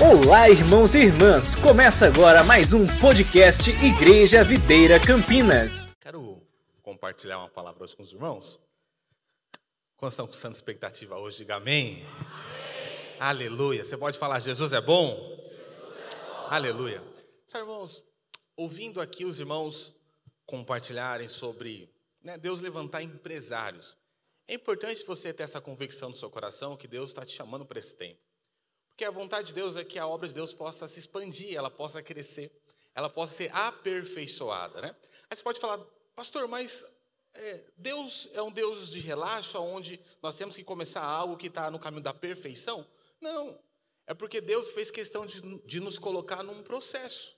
Olá, irmãos e irmãs! Começa agora mais um podcast Igreja Videira Campinas. Quero compartilhar uma palavra hoje com os irmãos. Quantos estão com santa expectativa hoje? Diga amém. amém. Aleluia. Você pode falar, Jesus é bom? Jesus é bom. Aleluia. Sabe, irmãos, ouvindo aqui os irmãos compartilharem sobre né, Deus levantar empresários, é importante você ter essa convicção no seu coração que Deus está te chamando para esse tempo. Porque a vontade de Deus é que a obra de Deus possa se expandir, ela possa crescer, ela possa ser aperfeiçoada. Né? Aí você pode falar, pastor, mas é, Deus é um Deus de relaxo, onde nós temos que começar algo que está no caminho da perfeição? Não. É porque Deus fez questão de, de nos colocar num processo.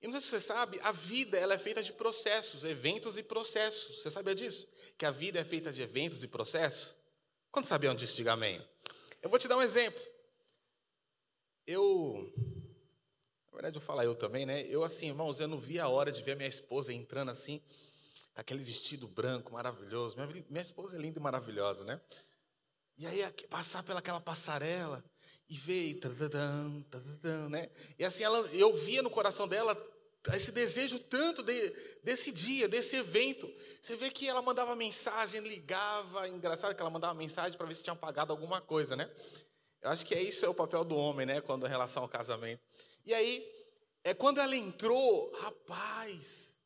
E não sei se você sabe, a vida ela é feita de processos, eventos e processos. Você sabia disso? Que a vida é feita de eventos e processos? Quando sabiam disso, diga amém. Eu vou te dar um exemplo. Eu, na verdade eu falo eu também, né? Eu assim, irmãos, eu não vi a hora de ver minha esposa entrando assim, aquele vestido branco maravilhoso. Minha, minha esposa é linda e maravilhosa, né? E aí passar pelaquela passarela e ver, tadadam, tadadam, né? E assim ela, eu via no coração dela esse desejo tanto de, desse dia, desse evento. Você vê que ela mandava mensagem, ligava, engraçado que ela mandava mensagem para ver se tinha pagado alguma coisa, né? Eu acho que é isso é o papel do homem, né, quando em relação ao casamento. E aí, é quando ela entrou, rapaz,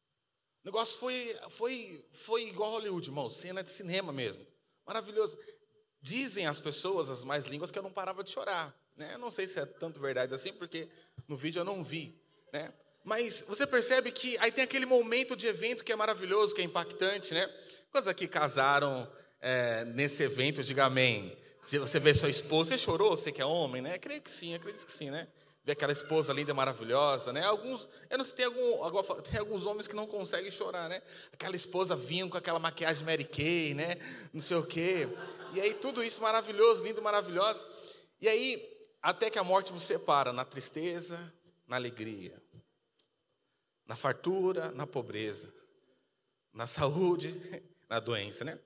o negócio foi foi foi igual Hollywood, irmão, cena de cinema mesmo. Maravilhoso. Dizem as pessoas, as mais línguas, que eu não parava de chorar. Né? Eu não sei se é tanto verdade assim, porque no vídeo eu não vi. Né? Mas você percebe que aí tem aquele momento de evento que é maravilhoso, que é impactante. Né? Quantos aqui casaram é, nesse evento? Diga amém. Se você vê sua esposa, você chorou? Você que é homem, né? Creio que sim, acredito que sim, né? Ver aquela esposa linda maravilhosa, né? Alguns, eu não sei, tem, algum, tem alguns homens que não conseguem chorar, né? Aquela esposa vinha com aquela maquiagem Mary Kay, né? Não sei o quê. E aí tudo isso maravilhoso, lindo, maravilhoso. E aí, até que a morte vos separa na tristeza, na alegria, na fartura, na pobreza, na saúde, na doença, né?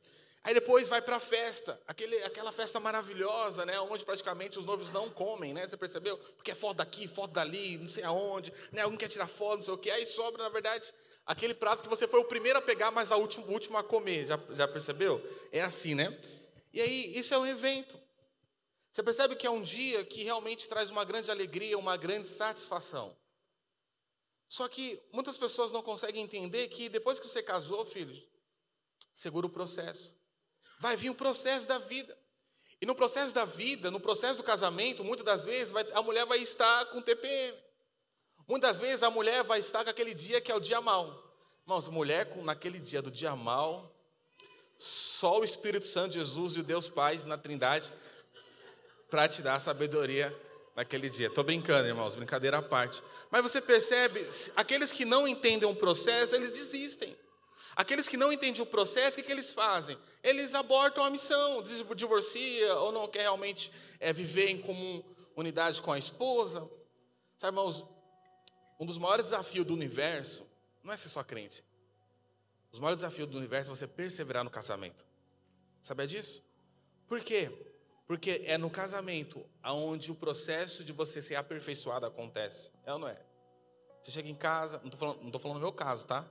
Aí depois vai para a festa, aquele, aquela festa maravilhosa, né, onde praticamente os noivos não comem, né? Você percebeu? Porque é foto daqui, foto dali, não sei aonde, né? Alguém quer tirar foto, não sei o quê. Aí sobra, na verdade, aquele prato que você foi o primeiro a pegar, mas a última, o último a comer. Já, já percebeu? É assim, né? E aí, isso é um evento. Você percebe que é um dia que realmente traz uma grande alegria, uma grande satisfação. Só que muitas pessoas não conseguem entender que depois que você casou, filhos, segura o processo vai vir um processo da vida. E no processo da vida, no processo do casamento, muitas das vezes vai, a mulher vai estar com TPM. Muitas vezes a mulher vai estar com aquele dia que é o dia mal. Irmãos, mulher com, naquele dia do dia mal, só o Espírito Santo, Jesus e o Deus Pai na Trindade para te dar sabedoria naquele dia. Estou brincando, irmãos, brincadeira à parte. Mas você percebe, aqueles que não entendem o processo, eles desistem. Aqueles que não entendem o processo, o que, que eles fazem? Eles abortam a missão, divorcia ou não quer realmente é, viver em comum unidade com a esposa. Sabe, irmãos, um dos maiores desafios do universo não é ser só crente. Os maiores desafios do universo é você perseverar no casamento. Sabia disso? Por quê? Porque é no casamento aonde o processo de você ser aperfeiçoado acontece. É ou não é? Você chega em casa, não estou falando, não falando no meu caso, tá?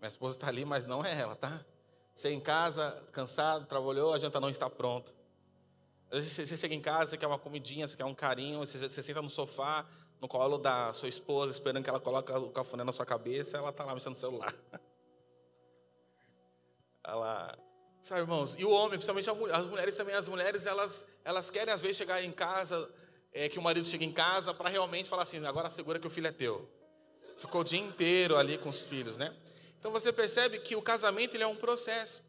Minha esposa está ali, mas não é ela, tá? Chega em casa, cansado, trabalhou, a janta não está pronta. Às vezes você chega em casa, você quer uma comidinha, você quer um carinho, você, você senta no sofá, no colo da sua esposa, esperando que ela coloque o cafuné na sua cabeça, ela está lá mexendo no celular. Ela, sabe, irmãos? E o homem, principalmente as mulheres também, as mulheres, elas, elas querem às vezes chegar em casa, é, que o marido chegue em casa para realmente falar assim, agora segura que o filho é teu. Ficou o dia inteiro ali com os filhos, né? Então você percebe que o casamento ele é um processo.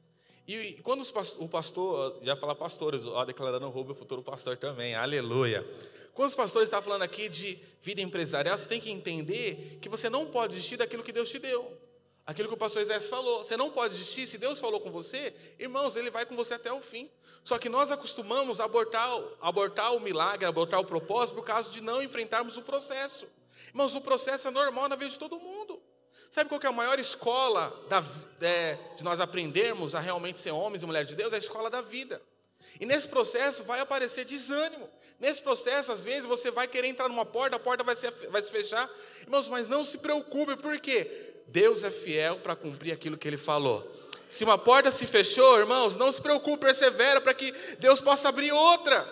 E quando o pastor, já fala pastores, ó, declarando o Rubio futuro pastor também, aleluia. Quando os pastores estão falando aqui de vida empresarial, você tem que entender que você não pode desistir daquilo que Deus te deu. Aquilo que o pastor Isaías falou. Você não pode desistir, se Deus falou com você, irmãos, ele vai com você até o fim. Só que nós acostumamos a abortar, abortar o milagre, abortar o propósito, por causa de não enfrentarmos o processo. Irmãos, o processo é normal na vida de todo mundo. Sabe qual é a maior escola da, é, de nós aprendermos a realmente ser homens e mulheres de Deus? É a escola da vida. E nesse processo vai aparecer desânimo. Nesse processo, às vezes, você vai querer entrar numa porta, a porta vai se, vai se fechar. Irmãos, mas não se preocupe, por quê? Deus é fiel para cumprir aquilo que Ele falou. Se uma porta se fechou, irmãos, não se preocupe, persevera para que Deus possa abrir outra.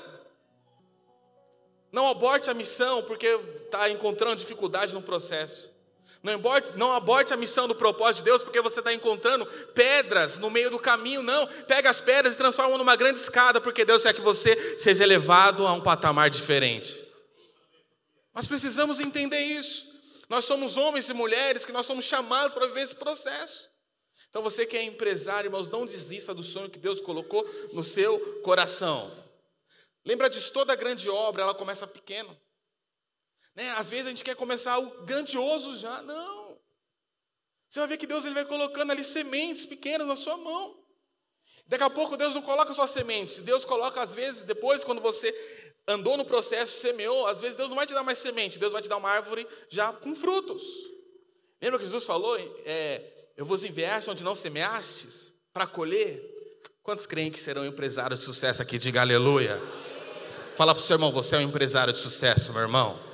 Não aborte a missão porque está encontrando dificuldade no processo. Não aborte, não aborte a missão do propósito de Deus porque você está encontrando pedras no meio do caminho. Não, pega as pedras e transforma numa grande escada, porque Deus quer que você seja elevado a um patamar diferente. Nós precisamos entender isso. Nós somos homens e mulheres que nós somos chamados para viver esse processo. Então você que é empresário, irmãos, não desista do sonho que Deus colocou no seu coração. Lembra disso, toda grande obra, ela começa pequena. Né? Às vezes a gente quer começar algo grandioso já. Não. Você vai ver que Deus ele vai colocando ali sementes pequenas na sua mão. Daqui a pouco Deus não coloca só sementes. Deus coloca, às vezes, depois, quando você andou no processo, semeou, às vezes Deus não vai te dar mais semente, Deus vai te dar uma árvore já com frutos. Lembra que Jesus falou? É, eu vos enviaste onde não semeastes para colher. Quantos creem que serão empresários de sucesso aqui? Diga aleluia. Fala para o seu irmão, você é um empresário de sucesso, meu irmão.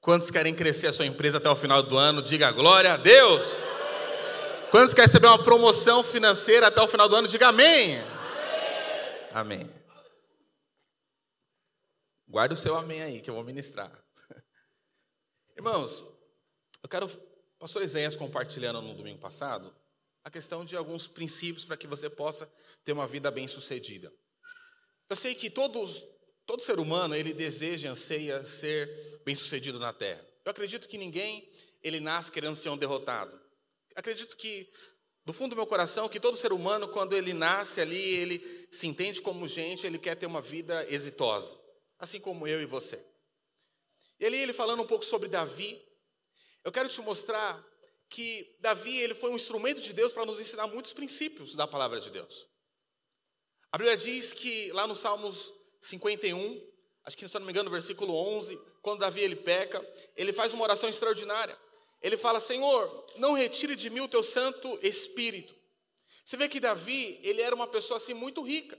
Quantos querem crescer a sua empresa até o final do ano? Diga glória a Deus. Quantos querem receber uma promoção financeira até o final do ano? Diga amém. Amém. amém. Guarda o seu amém aí, que eu vou ministrar. Irmãos, eu quero, pastor Isaías compartilhando no domingo passado, a questão de alguns princípios para que você possa ter uma vida bem-sucedida. Eu sei que todos, todo ser humano, ele deseja, anseia ser bem-sucedido na terra. Eu acredito que ninguém, ele nasce querendo ser um derrotado. Acredito que, do fundo do meu coração, que todo ser humano, quando ele nasce ali, ele se entende como gente, ele quer ter uma vida exitosa. Assim como eu e você. E ali ele falando um pouco sobre Davi, eu quero te mostrar que Davi ele foi um instrumento de Deus para nos ensinar muitos princípios da palavra de Deus. A Bíblia diz que lá no Salmos 51, acho que se não me engano, no versículo 11, quando Davi ele peca, ele faz uma oração extraordinária. Ele fala: "Senhor, não retire de mim o teu santo espírito". Você vê que Davi, ele era uma pessoa assim muito rica.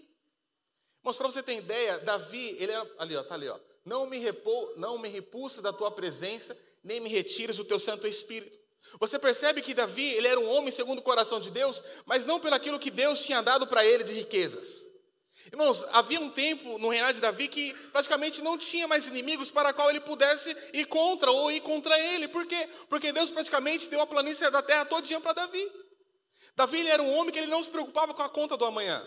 Mas para você ter ideia, Davi, ele era ali, ó, tá ali, ó. Não me repou, não me repulsa da tua presença nem me retires o teu Santo Espírito. Você percebe que Davi, ele era um homem segundo o coração de Deus, mas não pelo aquilo que Deus tinha dado para ele de riquezas. Irmãos, havia um tempo no reinado de Davi que praticamente não tinha mais inimigos para qual ele pudesse ir contra ou ir contra ele. Por quê? Porque Deus praticamente deu a planície da terra todinha para Davi. Davi era um homem que ele não se preocupava com a conta do amanhã.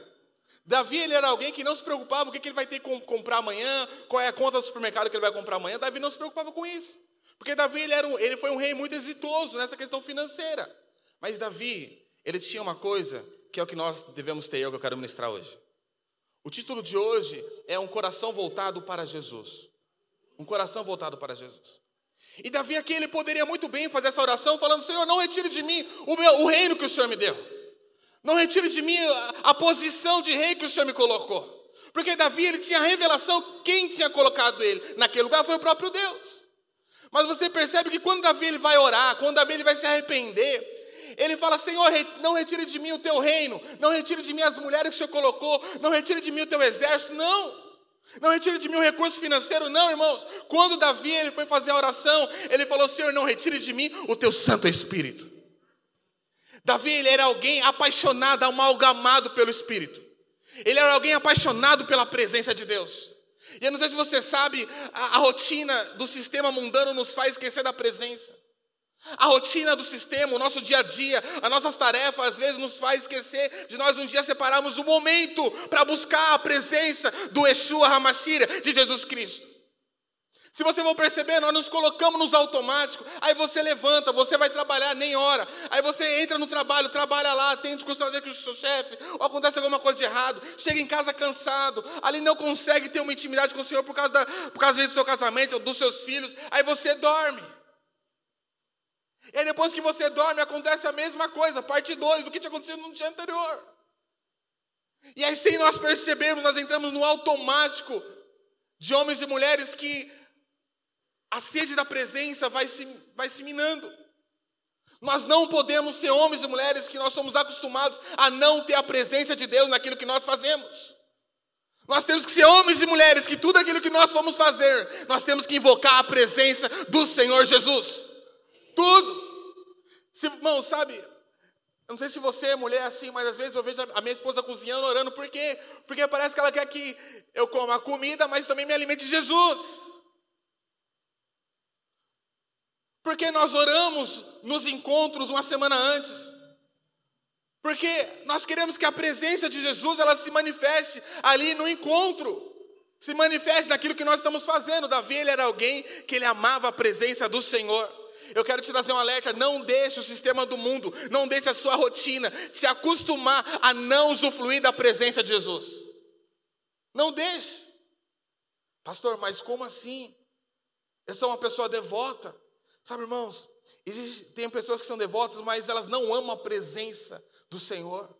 Davi ele era alguém que não se preocupava o que ele vai ter que comprar amanhã, qual é a conta do supermercado que ele vai comprar amanhã. Davi não se preocupava com isso. Porque Davi ele, era um, ele foi um rei muito exitoso nessa questão financeira. Mas Davi, ele tinha uma coisa que é o que nós devemos ter, é o que eu quero ministrar hoje. O título de hoje é Um Coração Voltado para Jesus. Um coração voltado para Jesus. E Davi aqui, ele poderia muito bem fazer essa oração, falando: Senhor, não retire de mim o, meu, o reino que o Senhor me deu. Não retire de mim a, a posição de rei que o Senhor me colocou. Porque Davi, ele tinha a revelação, quem tinha colocado ele naquele lugar foi o próprio Deus. Mas você percebe que quando Davi ele vai orar, quando Davi ele vai se arrepender, ele fala: Senhor, não retire de mim o teu reino, não retire de mim as mulheres que o Senhor colocou, não retire de mim o teu exército, não. Não retire de mim o recurso financeiro, não, irmãos. Quando Davi ele foi fazer a oração, ele falou: Senhor, não retire de mim o teu Santo Espírito. Davi ele era alguém apaixonado, amalgamado pelo Espírito. Ele era alguém apaixonado pela presença de Deus. E eu não sei se você sabe, a, a rotina do sistema mundano nos faz esquecer da presença. A rotina do sistema, o nosso dia a dia, as nossas tarefas, às vezes nos faz esquecer de nós um dia separarmos um momento para buscar a presença do Yeshua Hamashira, de Jesus Cristo. Se você for perceber, nós nos colocamos nos automáticos, aí você levanta, você vai trabalhar, nem hora. Aí você entra no trabalho, trabalha lá, tem discussão com o seu chefe, ou acontece alguma coisa de errado, chega em casa cansado, ali não consegue ter uma intimidade com o Senhor por causa, da, por causa do seu casamento, ou dos seus filhos, aí você dorme. E aí depois que você dorme, acontece a mesma coisa, parte 2 do que tinha acontecido no dia anterior. E aí, sem nós percebermos, nós entramos no automático de homens e mulheres que a sede da presença vai se, vai se minando. Nós não podemos ser homens e mulheres que nós somos acostumados a não ter a presença de Deus naquilo que nós fazemos. Nós temos que ser homens e mulheres que tudo aquilo que nós vamos fazer, nós temos que invocar a presença do Senhor Jesus. Tudo. Se, irmão, sabe, não sei se você é mulher assim, mas às vezes eu vejo a minha esposa cozinhando, orando, por quê? Porque parece que ela quer que eu coma a comida, mas também me alimente Jesus. Porque nós oramos nos encontros uma semana antes. Porque nós queremos que a presença de Jesus ela se manifeste ali no encontro. Se manifeste naquilo que nós estamos fazendo. Davi ele era alguém que ele amava a presença do Senhor. Eu quero te trazer um alerta: não deixe o sistema do mundo, não deixe a sua rotina se acostumar a não usufruir da presença de Jesus. Não deixe. Pastor, mas como assim? Eu sou uma pessoa devota. Sabe, irmãos, existe, tem pessoas que são devotas, mas elas não amam a presença do Senhor.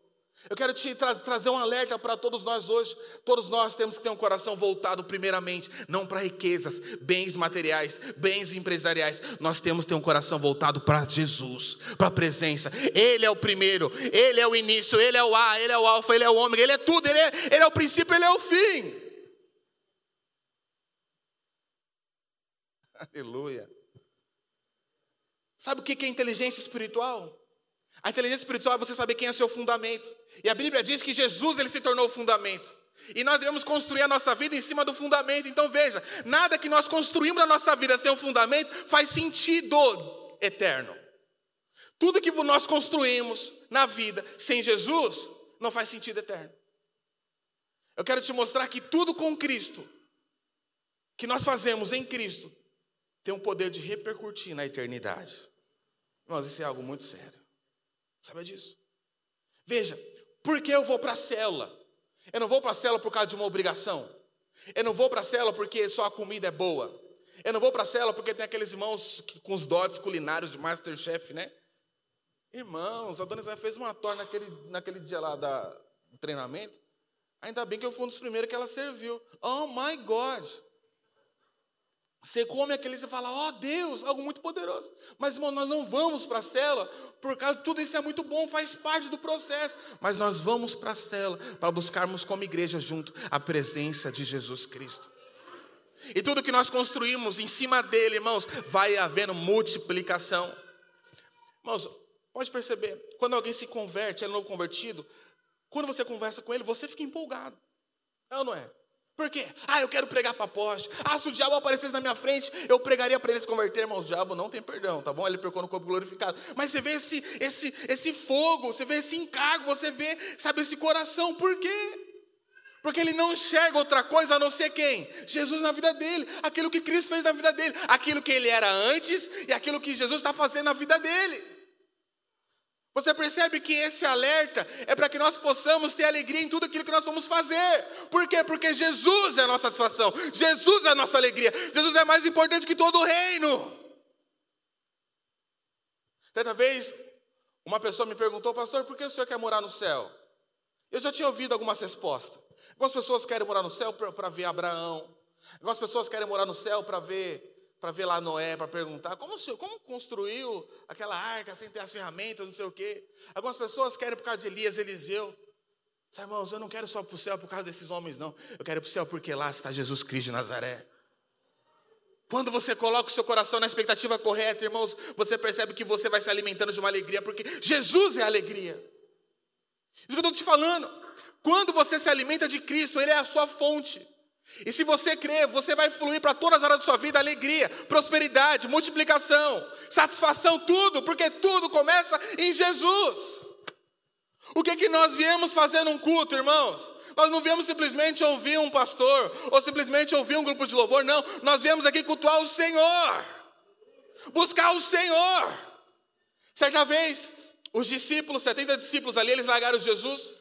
Eu quero te tra trazer um alerta para todos nós hoje. Todos nós temos que ter um coração voltado, primeiramente, não para riquezas, bens materiais, bens empresariais. Nós temos que ter um coração voltado para Jesus, para a presença. Ele é o primeiro, Ele é o início, Ele é o A, Ele é o Alfa, Ele é o Ômega, Ele é tudo, Ele é, ele é o princípio, Ele é o fim. Aleluia. Sabe o que é inteligência espiritual? A inteligência espiritual é você saber quem é seu fundamento. E a Bíblia diz que Jesus ele se tornou o fundamento. E nós devemos construir a nossa vida em cima do fundamento. Então veja, nada que nós construímos na nossa vida sem um fundamento faz sentido eterno. Tudo que nós construímos na vida sem Jesus não faz sentido eterno. Eu quero te mostrar que tudo com Cristo, que nós fazemos em Cristo, tem um poder de repercutir na eternidade. Irmãos, isso é algo muito sério. Sabe disso? Veja, por que eu vou para a célula? Eu não vou para a célula por causa de uma obrigação. Eu não vou para a célula porque só a comida é boa. Eu não vou para a célula porque tem aqueles irmãos com os dotes culinários de Masterchef, né? Irmãos, a dona Isabel fez uma torta naquele, naquele dia lá do treinamento. Ainda bem que eu fui um dos primeiros que ela serviu. Oh my God! Você come aquele e você fala, ó oh, Deus, algo muito poderoso. Mas, irmão, nós não vamos para a cela, por causa tudo isso é muito bom, faz parte do processo. Mas nós vamos para a cela para buscarmos como igreja junto a presença de Jesus Cristo. E tudo que nós construímos em cima dele, irmãos, vai havendo multiplicação. Irmãos, pode perceber, quando alguém se converte, é novo convertido, quando você conversa com ele, você fica empolgado. É ou não é? Por quê? Ah, eu quero pregar para poste. Ah, se o diabo aparecesse na minha frente, eu pregaria para ele se converter, irmãos. O diabo não tem perdão, tá bom? Ele pecou no corpo glorificado. Mas você vê esse, esse, esse fogo, você vê esse encargo, você vê, sabe, esse coração. Por quê? Porque ele não enxerga outra coisa a não ser quem? Jesus na vida dele, aquilo que Cristo fez na vida dele, aquilo que ele era antes e aquilo que Jesus está fazendo na vida dele. Você percebe que esse alerta é para que nós possamos ter alegria em tudo aquilo que nós vamos fazer. Por quê? Porque Jesus é a nossa satisfação, Jesus é a nossa alegria, Jesus é mais importante que todo o reino. Certa vez, uma pessoa me perguntou, pastor, por que o senhor quer morar no céu? Eu já tinha ouvido algumas respostas. Algumas pessoas querem morar no céu para ver Abraão, algumas pessoas querem morar no céu para ver para ver lá Noé, para perguntar como, como construiu aquela arca sem ter as ferramentas, não sei o quê. Algumas pessoas querem por causa de Elias, Eliseu. Sabe, irmãos, eu não quero só para o céu por causa desses homens, não. Eu quero para o céu porque lá está Jesus Cristo de Nazaré. Quando você coloca o seu coração na expectativa correta, irmãos, você percebe que você vai se alimentando de uma alegria, porque Jesus é a alegria. Isso que eu estou te falando. Quando você se alimenta de Cristo, Ele é a sua fonte. E se você crer, você vai fluir para todas as áreas da sua vida alegria, prosperidade, multiplicação, satisfação, tudo, porque tudo começa em Jesus. O que, que nós viemos fazer num culto, irmãos? Nós não viemos simplesmente ouvir um pastor, ou simplesmente ouvir um grupo de louvor, não. Nós viemos aqui cultuar o Senhor, buscar o Senhor. Certa vez, os discípulos, 70 discípulos ali, eles largaram Jesus.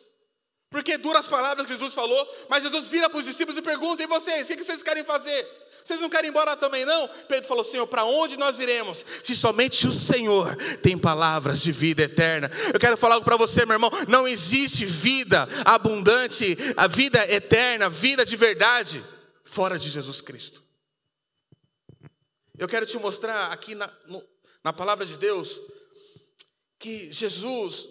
Porque duras palavras que Jesus falou, mas Jesus vira para os discípulos e pergunta: e vocês, o que vocês querem fazer? Vocês não querem ir embora também, não? Pedro falou: Senhor, para onde nós iremos? Se somente o Senhor tem palavras de vida eterna. Eu quero falar algo para você, meu irmão: não existe vida abundante, a vida eterna, vida de verdade, fora de Jesus Cristo. Eu quero te mostrar aqui na, no, na palavra de Deus que Jesus,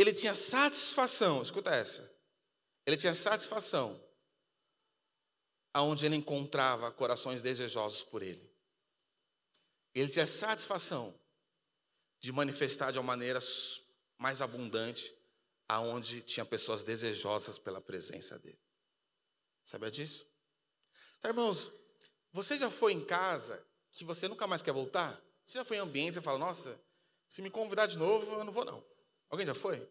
ele tinha satisfação, escuta essa, ele tinha satisfação aonde ele encontrava corações desejosos por ele. Ele tinha satisfação de manifestar de uma maneira mais abundante aonde tinha pessoas desejosas pela presença dele. Sabia disso? Então, irmãos, você já foi em casa que você nunca mais quer voltar? Você já foi em ambiente e fala, nossa, se me convidar de novo, eu não vou não. Alguém já foi?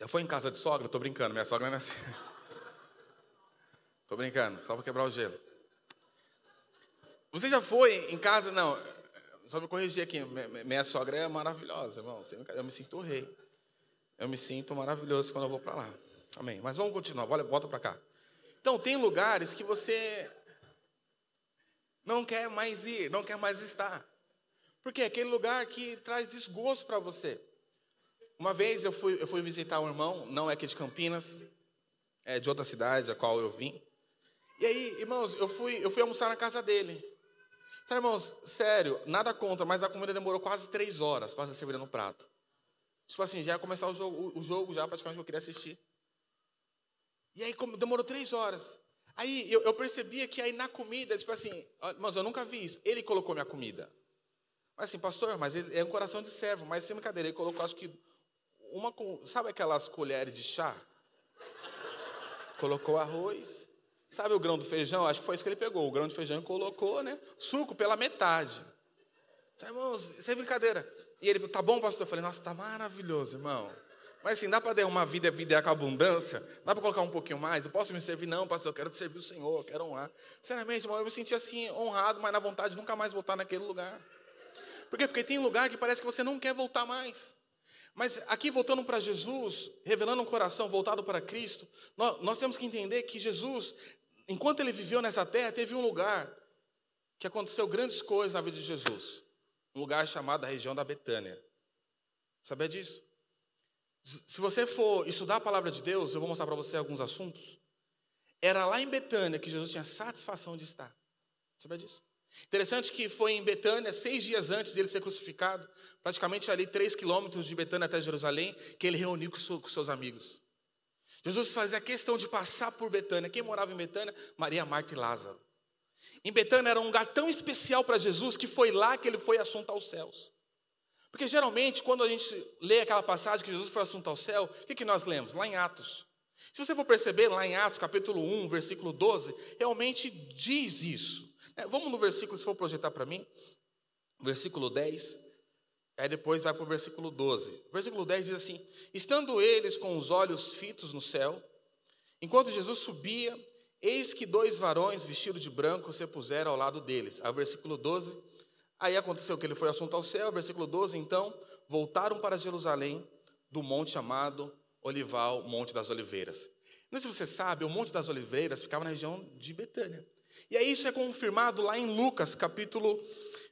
Já foi em casa de sogra? Estou brincando, minha sogra não é assim. Estou brincando, só para quebrar o gelo. Você já foi em casa? Não, só me corrigir aqui. Minha sogra é maravilhosa, irmão. Eu me sinto rei. Eu me sinto maravilhoso quando eu vou para lá. Amém. Mas vamos continuar, volta para cá. Então, tem lugares que você não quer mais ir, não quer mais estar. Porque é aquele lugar que traz desgosto para você. Uma vez eu fui, eu fui visitar um irmão, não é aqui de Campinas, é de outra cidade, a qual eu vim. E aí, irmãos, eu fui, eu fui almoçar na casa dele. Então, irmãos, sério, nada contra, mas a comida demorou quase três horas para ser servida no prato. Tipo assim, já ia começar o jogo, o jogo já praticamente eu queria assistir. E aí demorou três horas. Aí eu, eu percebia que aí na comida, tipo assim, mas eu nunca vi isso. Ele colocou minha comida. Mas assim, pastor, mas ele é um coração de servo, mas sem brincadeira, ele colocou acho que uma, sabe aquelas colheres de chá? Colocou arroz. Sabe o grão do feijão? Acho que foi isso que ele pegou. O grão de feijão colocou, né? Suco pela metade. Irmãos, é brincadeira. E ele, tá bom, pastor? Eu falei, nossa, tá maravilhoso, irmão. Mas assim, dá para dar uma vida, vida com abundância? Dá para colocar um pouquinho mais? Eu posso me servir? Não, pastor, eu quero te servir o Senhor, eu quero honrar. Sinceramente, irmão, eu me senti assim, honrado, mas na vontade de nunca mais voltar naquele lugar. Por quê? Porque tem lugar que parece que você não quer voltar mais. Mas aqui, voltando para Jesus, revelando um coração voltado para Cristo, nós, nós temos que entender que Jesus, enquanto ele viveu nessa terra, teve um lugar que aconteceu grandes coisas na vida de Jesus. Um lugar chamado a região da Betânia. Sabia disso? Se você for estudar a palavra de Deus, eu vou mostrar para você alguns assuntos. Era lá em Betânia que Jesus tinha satisfação de estar. Sabia disso? Interessante que foi em Betânia, seis dias antes de ele ser crucificado, praticamente ali três quilômetros de Betânia até Jerusalém, que ele reuniu com seus amigos. Jesus fazia questão de passar por Betânia. Quem morava em Betânia? Maria, Marta e Lázaro. Em Betânia era um lugar tão especial para Jesus que foi lá que ele foi assunto aos céus. Porque geralmente, quando a gente lê aquela passagem que Jesus foi assunto ao céu, o que, que nós lemos? Lá em Atos. Se você for perceber, lá em Atos, capítulo 1, versículo 12, realmente diz isso. É, vamos no versículo, se for projetar para mim, versículo 10, aí depois vai para o versículo 12. O versículo 10 diz assim: Estando eles com os olhos fitos no céu, enquanto Jesus subia, eis que dois varões vestidos de branco se puseram ao lado deles. Aí o versículo 12 Aí aconteceu que ele foi assunto ao céu, versículo 12, então voltaram para Jerusalém do monte chamado Olival, Monte das Oliveiras. Não sei se você sabe, o Monte das Oliveiras ficava na região de Betânia. E aí isso é confirmado lá em Lucas, capítulo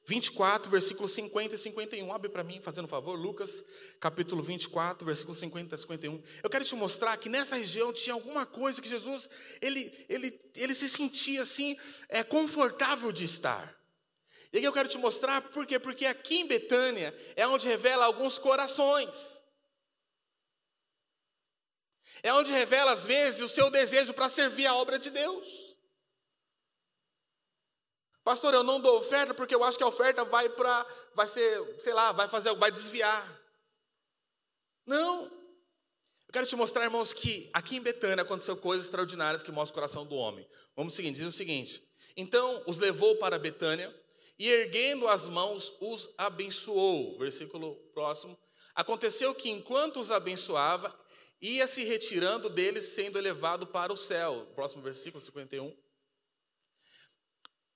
24, versículos 50 e 51. Abre para mim, fazendo um favor, Lucas, capítulo 24, versículos 50 e 51. Eu quero te mostrar que nessa região tinha alguma coisa que Jesus, ele, ele, ele se sentia assim, é, confortável de estar. E aqui eu quero te mostrar por quê? Porque aqui em Betânia é onde revela alguns corações. É onde revela, às vezes, o seu desejo para servir a obra de Deus. Pastor, eu não dou oferta porque eu acho que a oferta vai para, vai ser, sei lá, vai fazer, vai desviar. Não. Eu quero te mostrar, irmãos, que aqui em Betânia aconteceu coisas extraordinárias que mostram o coração do homem. Vamos seguir, diz o seguinte: então os levou para Betânia e erguendo as mãos os abençoou. Versículo próximo. Aconteceu que enquanto os abençoava, ia se retirando deles, sendo elevado para o céu. Próximo versículo 51.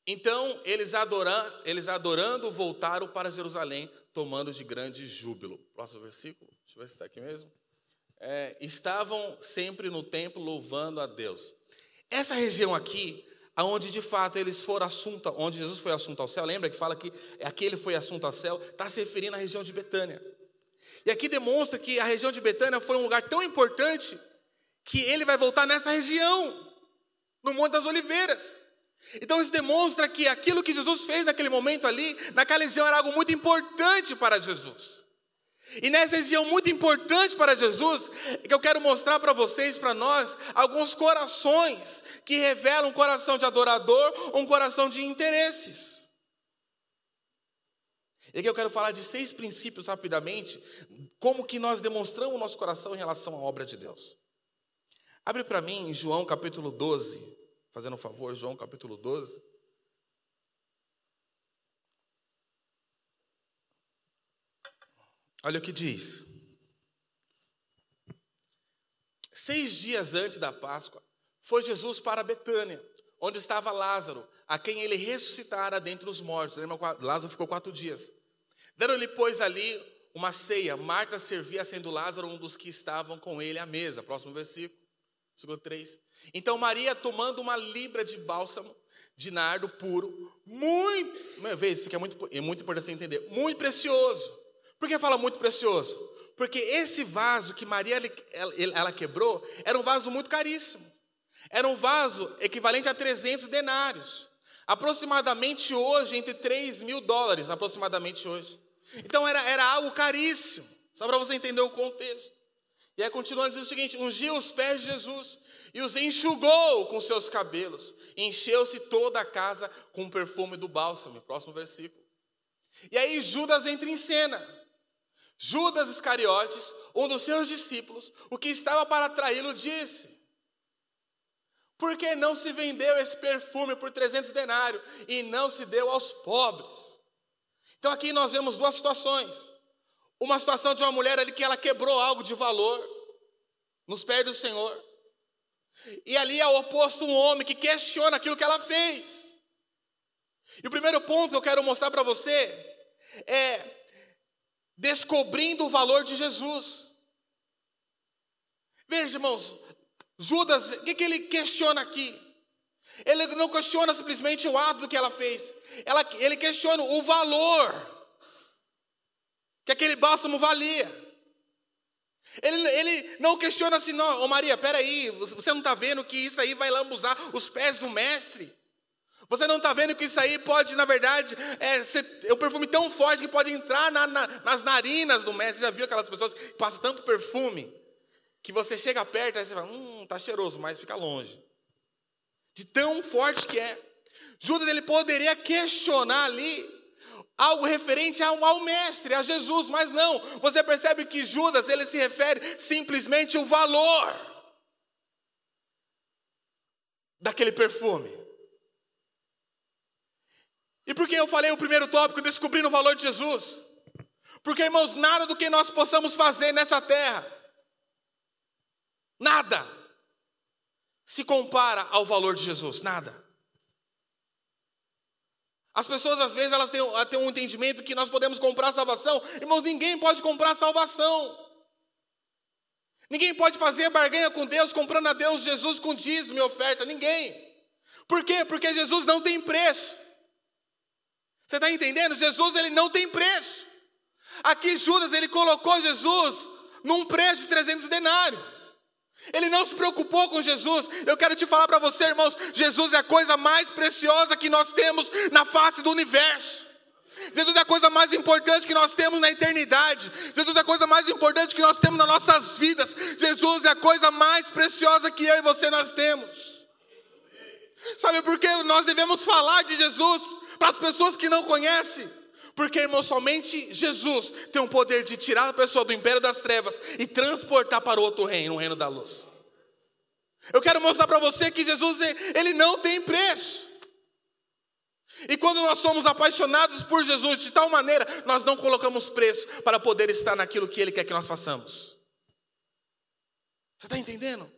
Então eles, adorando, eles adorando voltaram para Jerusalém, tomando de grande júbilo. Próximo versículo, deixa eu ver se está aqui mesmo. É, estavam sempre no templo louvando a Deus. Essa região aqui aonde de fato eles foram assunto, onde Jesus foi assunto ao céu, lembra que fala que aquele foi assunto ao céu, está se referindo à região de Betânia. E aqui demonstra que a região de Betânia foi um lugar tão importante que ele vai voltar nessa região, no Monte das Oliveiras. Então isso demonstra que aquilo que Jesus fez naquele momento ali, naquela região, era algo muito importante para Jesus. E nessa região muito importante para Jesus, é que eu quero mostrar para vocês, para nós, alguns corações que revelam um coração de adorador, um coração de interesses. E aqui eu quero falar de seis princípios rapidamente, como que nós demonstramos o nosso coração em relação à obra de Deus. Abre para mim João capítulo 12, fazendo um favor, João capítulo 12. Olha o que diz. Seis dias antes da Páscoa, foi Jesus para Betânia, onde estava Lázaro, a quem ele ressuscitara dentre os mortos. Lembra, Lázaro ficou quatro dias. Deram-lhe, pois, ali uma ceia. Marta servia, sendo Lázaro um dos que estavam com ele à mesa. Próximo versículo, versículo 3. Então Maria, tomando uma libra de bálsamo, de nardo puro, muito, veja, isso aqui é muito, é muito importante você entender, muito precioso por que fala muito precioso? Porque esse vaso que Maria ela quebrou era um vaso muito caríssimo. Era um vaso equivalente a 300 denários. Aproximadamente hoje, entre 3 mil dólares, aproximadamente hoje. Então era, era algo caríssimo. Só para você entender o contexto. E aí continua dizendo o seguinte: ungiu os pés de Jesus e os enxugou com seus cabelos. Encheu-se toda a casa com o perfume do bálsamo. Próximo versículo. E aí Judas entra em cena. Judas Iscariotes, um dos seus discípulos, o que estava para traí-lo, disse: Por que não se vendeu esse perfume por 300 denários e não se deu aos pobres? Então aqui nós vemos duas situações. Uma situação de uma mulher ali que ela quebrou algo de valor nos pés do Senhor. E ali é o oposto um homem que questiona aquilo que ela fez. E o primeiro ponto que eu quero mostrar para você é descobrindo o valor de Jesus. Veja, irmãos, Judas, o que, que ele questiona aqui? Ele não questiona simplesmente o ato que ela fez, ela, ele questiona o valor que aquele bálsamo valia. Ele, ele não questiona assim, não, ô Maria, peraí, você não está vendo que isso aí vai lambuzar os pés do mestre? Você não está vendo que isso aí pode, na verdade, é, ser, é um perfume tão forte que pode entrar na, na, nas narinas do mestre. Você já viu aquelas pessoas que passam tanto perfume que você chega perto e você fala, hum, tá cheiroso, mas fica longe. De tão forte que é. Judas ele poderia questionar ali algo referente ao, ao mestre, a Jesus, mas não. Você percebe que Judas ele se refere simplesmente ao valor daquele perfume. E por que eu falei o primeiro tópico, descobrindo o valor de Jesus? Porque, irmãos, nada do que nós possamos fazer nessa terra, nada, se compara ao valor de Jesus, nada. As pessoas, às vezes, elas têm, têm um entendimento que nós podemos comprar salvação. Irmãos, ninguém pode comprar salvação. Ninguém pode fazer barganha com Deus, comprando a Deus Jesus com dízimo e oferta. Ninguém. Por quê? Porque Jesus não tem preço. Você está entendendo? Jesus ele não tem preço. Aqui Judas ele colocou Jesus num preço de 300 denários. Ele não se preocupou com Jesus. Eu quero te falar para você, irmãos, Jesus é a coisa mais preciosa que nós temos na face do universo. Jesus é a coisa mais importante que nós temos na eternidade. Jesus é a coisa mais importante que nós temos nas nossas vidas. Jesus é a coisa mais preciosa que eu e você nós temos. Sabe por que nós devemos falar de Jesus? para as pessoas que não conhecem. Porque, irmão, somente Jesus tem o poder de tirar a pessoa do império das trevas e transportar para outro reino, o reino da luz. Eu quero mostrar para você que Jesus, ele não tem preço. E quando nós somos apaixonados por Jesus de tal maneira, nós não colocamos preço para poder estar naquilo que Ele quer que nós façamos. Você está entendendo?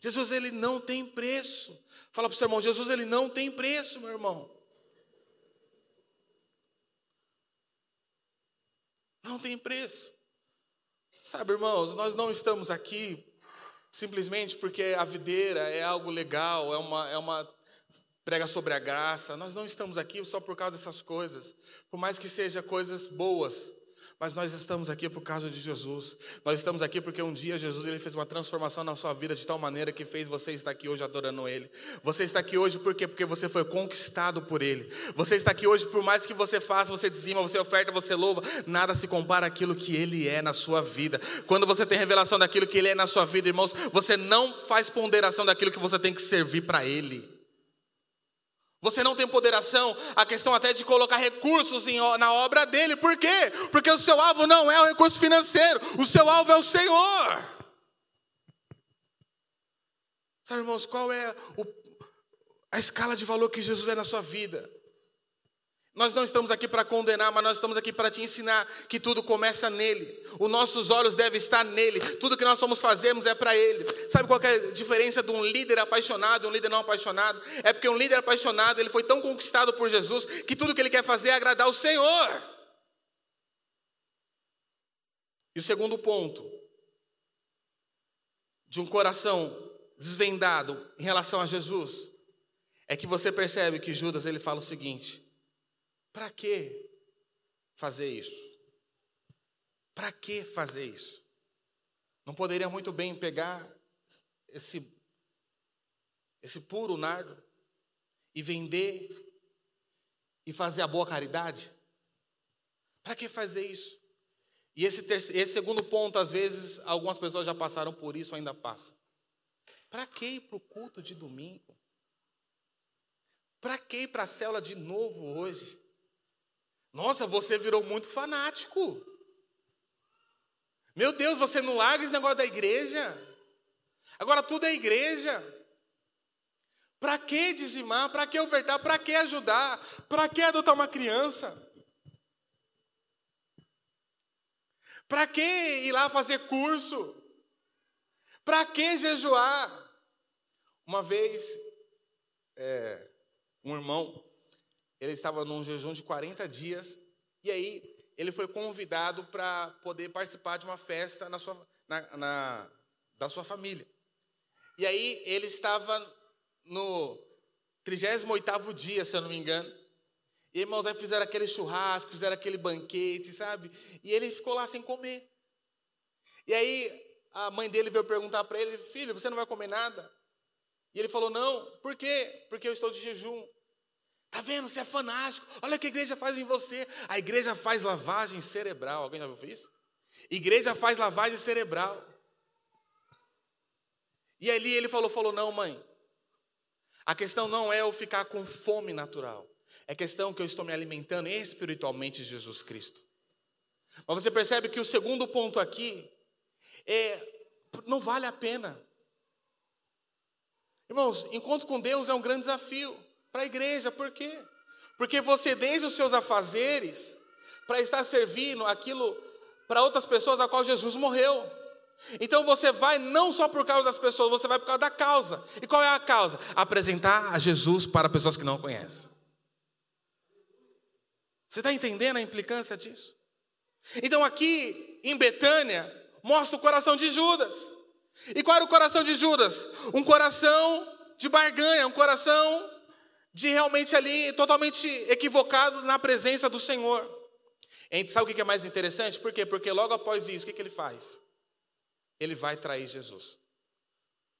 Jesus, ele não tem preço. Fala para o seu irmão, Jesus, ele não tem preço, meu irmão. Não tem preço. Sabe, irmãos, nós não estamos aqui simplesmente porque a videira é algo legal, é uma, é uma prega sobre a graça. Nós não estamos aqui só por causa dessas coisas. Por mais que sejam coisas boas, mas nós estamos aqui por causa de Jesus. Nós estamos aqui porque um dia Jesus ele fez uma transformação na sua vida de tal maneira que fez você estar aqui hoje adorando Ele. Você está aqui hoje por quê? Porque você foi conquistado por Ele. Você está aqui hoje por mais que você faça, você dizima, você oferta, você louva, nada se compara àquilo que Ele é na sua vida. Quando você tem revelação daquilo que Ele é na sua vida, irmãos, você não faz ponderação daquilo que você tem que servir para Ele. Você não tem ponderação, a questão até de colocar recursos em, na obra dele. Por quê? Porque o seu alvo não é o recurso financeiro, o seu alvo é o Senhor. Sabe, irmãos, qual é o, a escala de valor que Jesus é na sua vida? Nós não estamos aqui para condenar, mas nós estamos aqui para te ensinar que tudo começa nele. Os nossos olhos devem estar nele. Tudo que nós somos fazemos é para ele. Sabe qual é a diferença de um líder apaixonado e um líder não apaixonado? É porque um líder apaixonado, ele foi tão conquistado por Jesus que tudo que ele quer fazer é agradar o Senhor. E o segundo ponto de um coração desvendado em relação a Jesus é que você percebe que Judas ele fala o seguinte: para que fazer isso? Para que fazer isso? Não poderia muito bem pegar esse, esse puro nardo e vender e fazer a boa caridade? Para que fazer isso? E esse, terceiro, esse segundo ponto, às vezes, algumas pessoas já passaram por isso, ainda passam. Para que ir para o culto de domingo? Para que ir para a célula de novo hoje? Nossa, você virou muito fanático. Meu Deus, você não larga esse negócio da igreja? Agora tudo é igreja. Para que dizimar? Para que ofertar? Para que ajudar? Para que adotar uma criança? Para que ir lá fazer curso? Para que jejuar? Uma vez, é, um irmão ele estava num jejum de 40 dias, e aí ele foi convidado para poder participar de uma festa na sua, na, na, da sua família. E aí ele estava no 38º dia, se eu não me engano. E irmãos, aí fizeram aquele churrasco, fizeram aquele banquete, sabe? E ele ficou lá sem comer. E aí a mãe dele veio perguntar para ele, filho, você não vai comer nada? E ele falou, não, por quê? Porque eu estou de jejum. Tá vendo? Você é fanático. Olha o que a igreja faz em você. A igreja faz lavagem cerebral. Alguém já viu isso? Igreja faz lavagem cerebral. E ali ele falou, falou, não, mãe. A questão não é eu ficar com fome natural. É questão que eu estou me alimentando espiritualmente de Jesus Cristo. Mas você percebe que o segundo ponto aqui é não vale a pena. Irmãos, encontro com Deus é um grande desafio para a igreja. Por quê? Porque você, desde os seus afazeres, para estar servindo aquilo para outras pessoas a qual Jesus morreu. Então você vai não só por causa das pessoas, você vai por causa da causa. E qual é a causa? Apresentar a Jesus para pessoas que não conhecem. Você está entendendo a implicância disso? Então aqui em Betânia, mostra o coração de Judas. E qual era o coração de Judas? Um coração de barganha, um coração de realmente ali totalmente equivocado na presença do Senhor. Gente sabe o que é mais interessante? Por quê? Porque logo após isso, o que ele faz? Ele vai trair Jesus.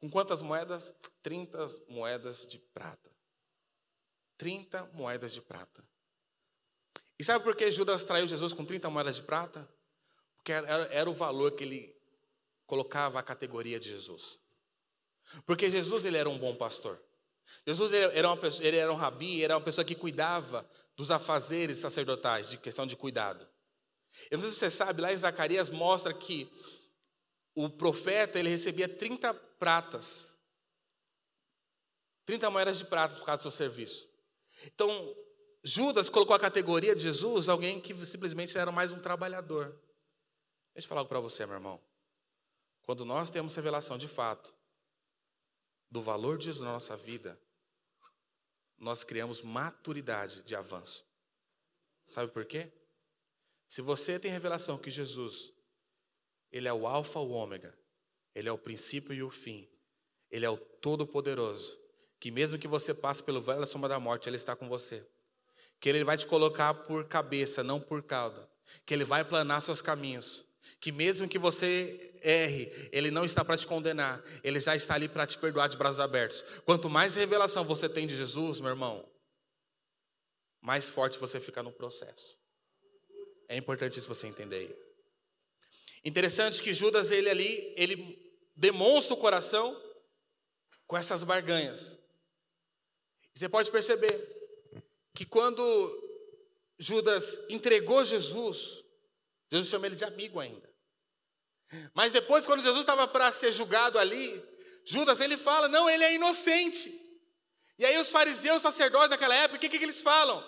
Com quantas moedas? 30 moedas de prata. 30 moedas de prata. E sabe por que Judas traiu Jesus com 30 moedas de prata? Porque era, era o valor que ele colocava a categoria de Jesus. Porque Jesus ele era um bom pastor. Jesus era, uma pessoa, ele era um rabi, era uma pessoa que cuidava dos afazeres sacerdotais, de questão de cuidado. Eu não sei se você sabe, lá em Zacarias mostra que o profeta ele recebia 30 pratas, 30 moedas de prata por causa do seu serviço. Então, Judas colocou a categoria de Jesus alguém que simplesmente era mais um trabalhador. Deixa eu falar algo para você, meu irmão. Quando nós temos revelação de fato do valor de Jesus na nossa vida, nós criamos maturidade de avanço. Sabe por quê? Se você tem revelação que Jesus, Ele é o Alfa, o Ômega, Ele é o princípio e o fim, Ele é o Todo-Poderoso, que mesmo que você passe pelo vale da sombra da morte, Ele está com você. Que Ele vai te colocar por cabeça, não por cauda. que Ele vai planar seus caminhos, que mesmo que você erre, Ele não está para te condenar, Ele já está ali para te perdoar de braços abertos. Quanto mais revelação você tem de Jesus, meu irmão, mais forte você fica no processo. É importante isso você entender. Interessante que Judas ele ali, ele demonstra o coração com essas barganhas. Você pode perceber que quando Judas entregou Jesus, Jesus chama ele de amigo ainda. Mas depois, quando Jesus estava para ser julgado ali, Judas ele fala: não, ele é inocente. E aí os fariseus, sacerdotes daquela época, o que, que eles falam?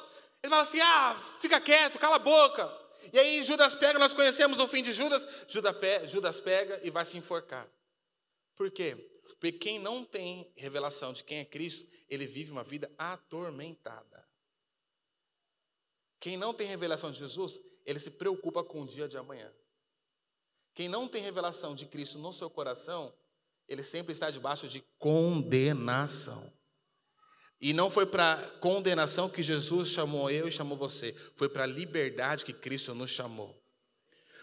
Eles falam assim: ah, fica quieto, cala a boca. E aí Judas pega, nós conhecemos o fim de Judas, Judas pega e vai se enforcar. Por quê? Porque quem não tem revelação de quem é Cristo, ele vive uma vida atormentada. Quem não tem revelação de Jesus, ele se preocupa com o dia de amanhã. Quem não tem revelação de Cristo no seu coração, ele sempre está debaixo de condenação. E não foi para condenação que Jesus chamou eu e chamou você, foi para liberdade que Cristo nos chamou.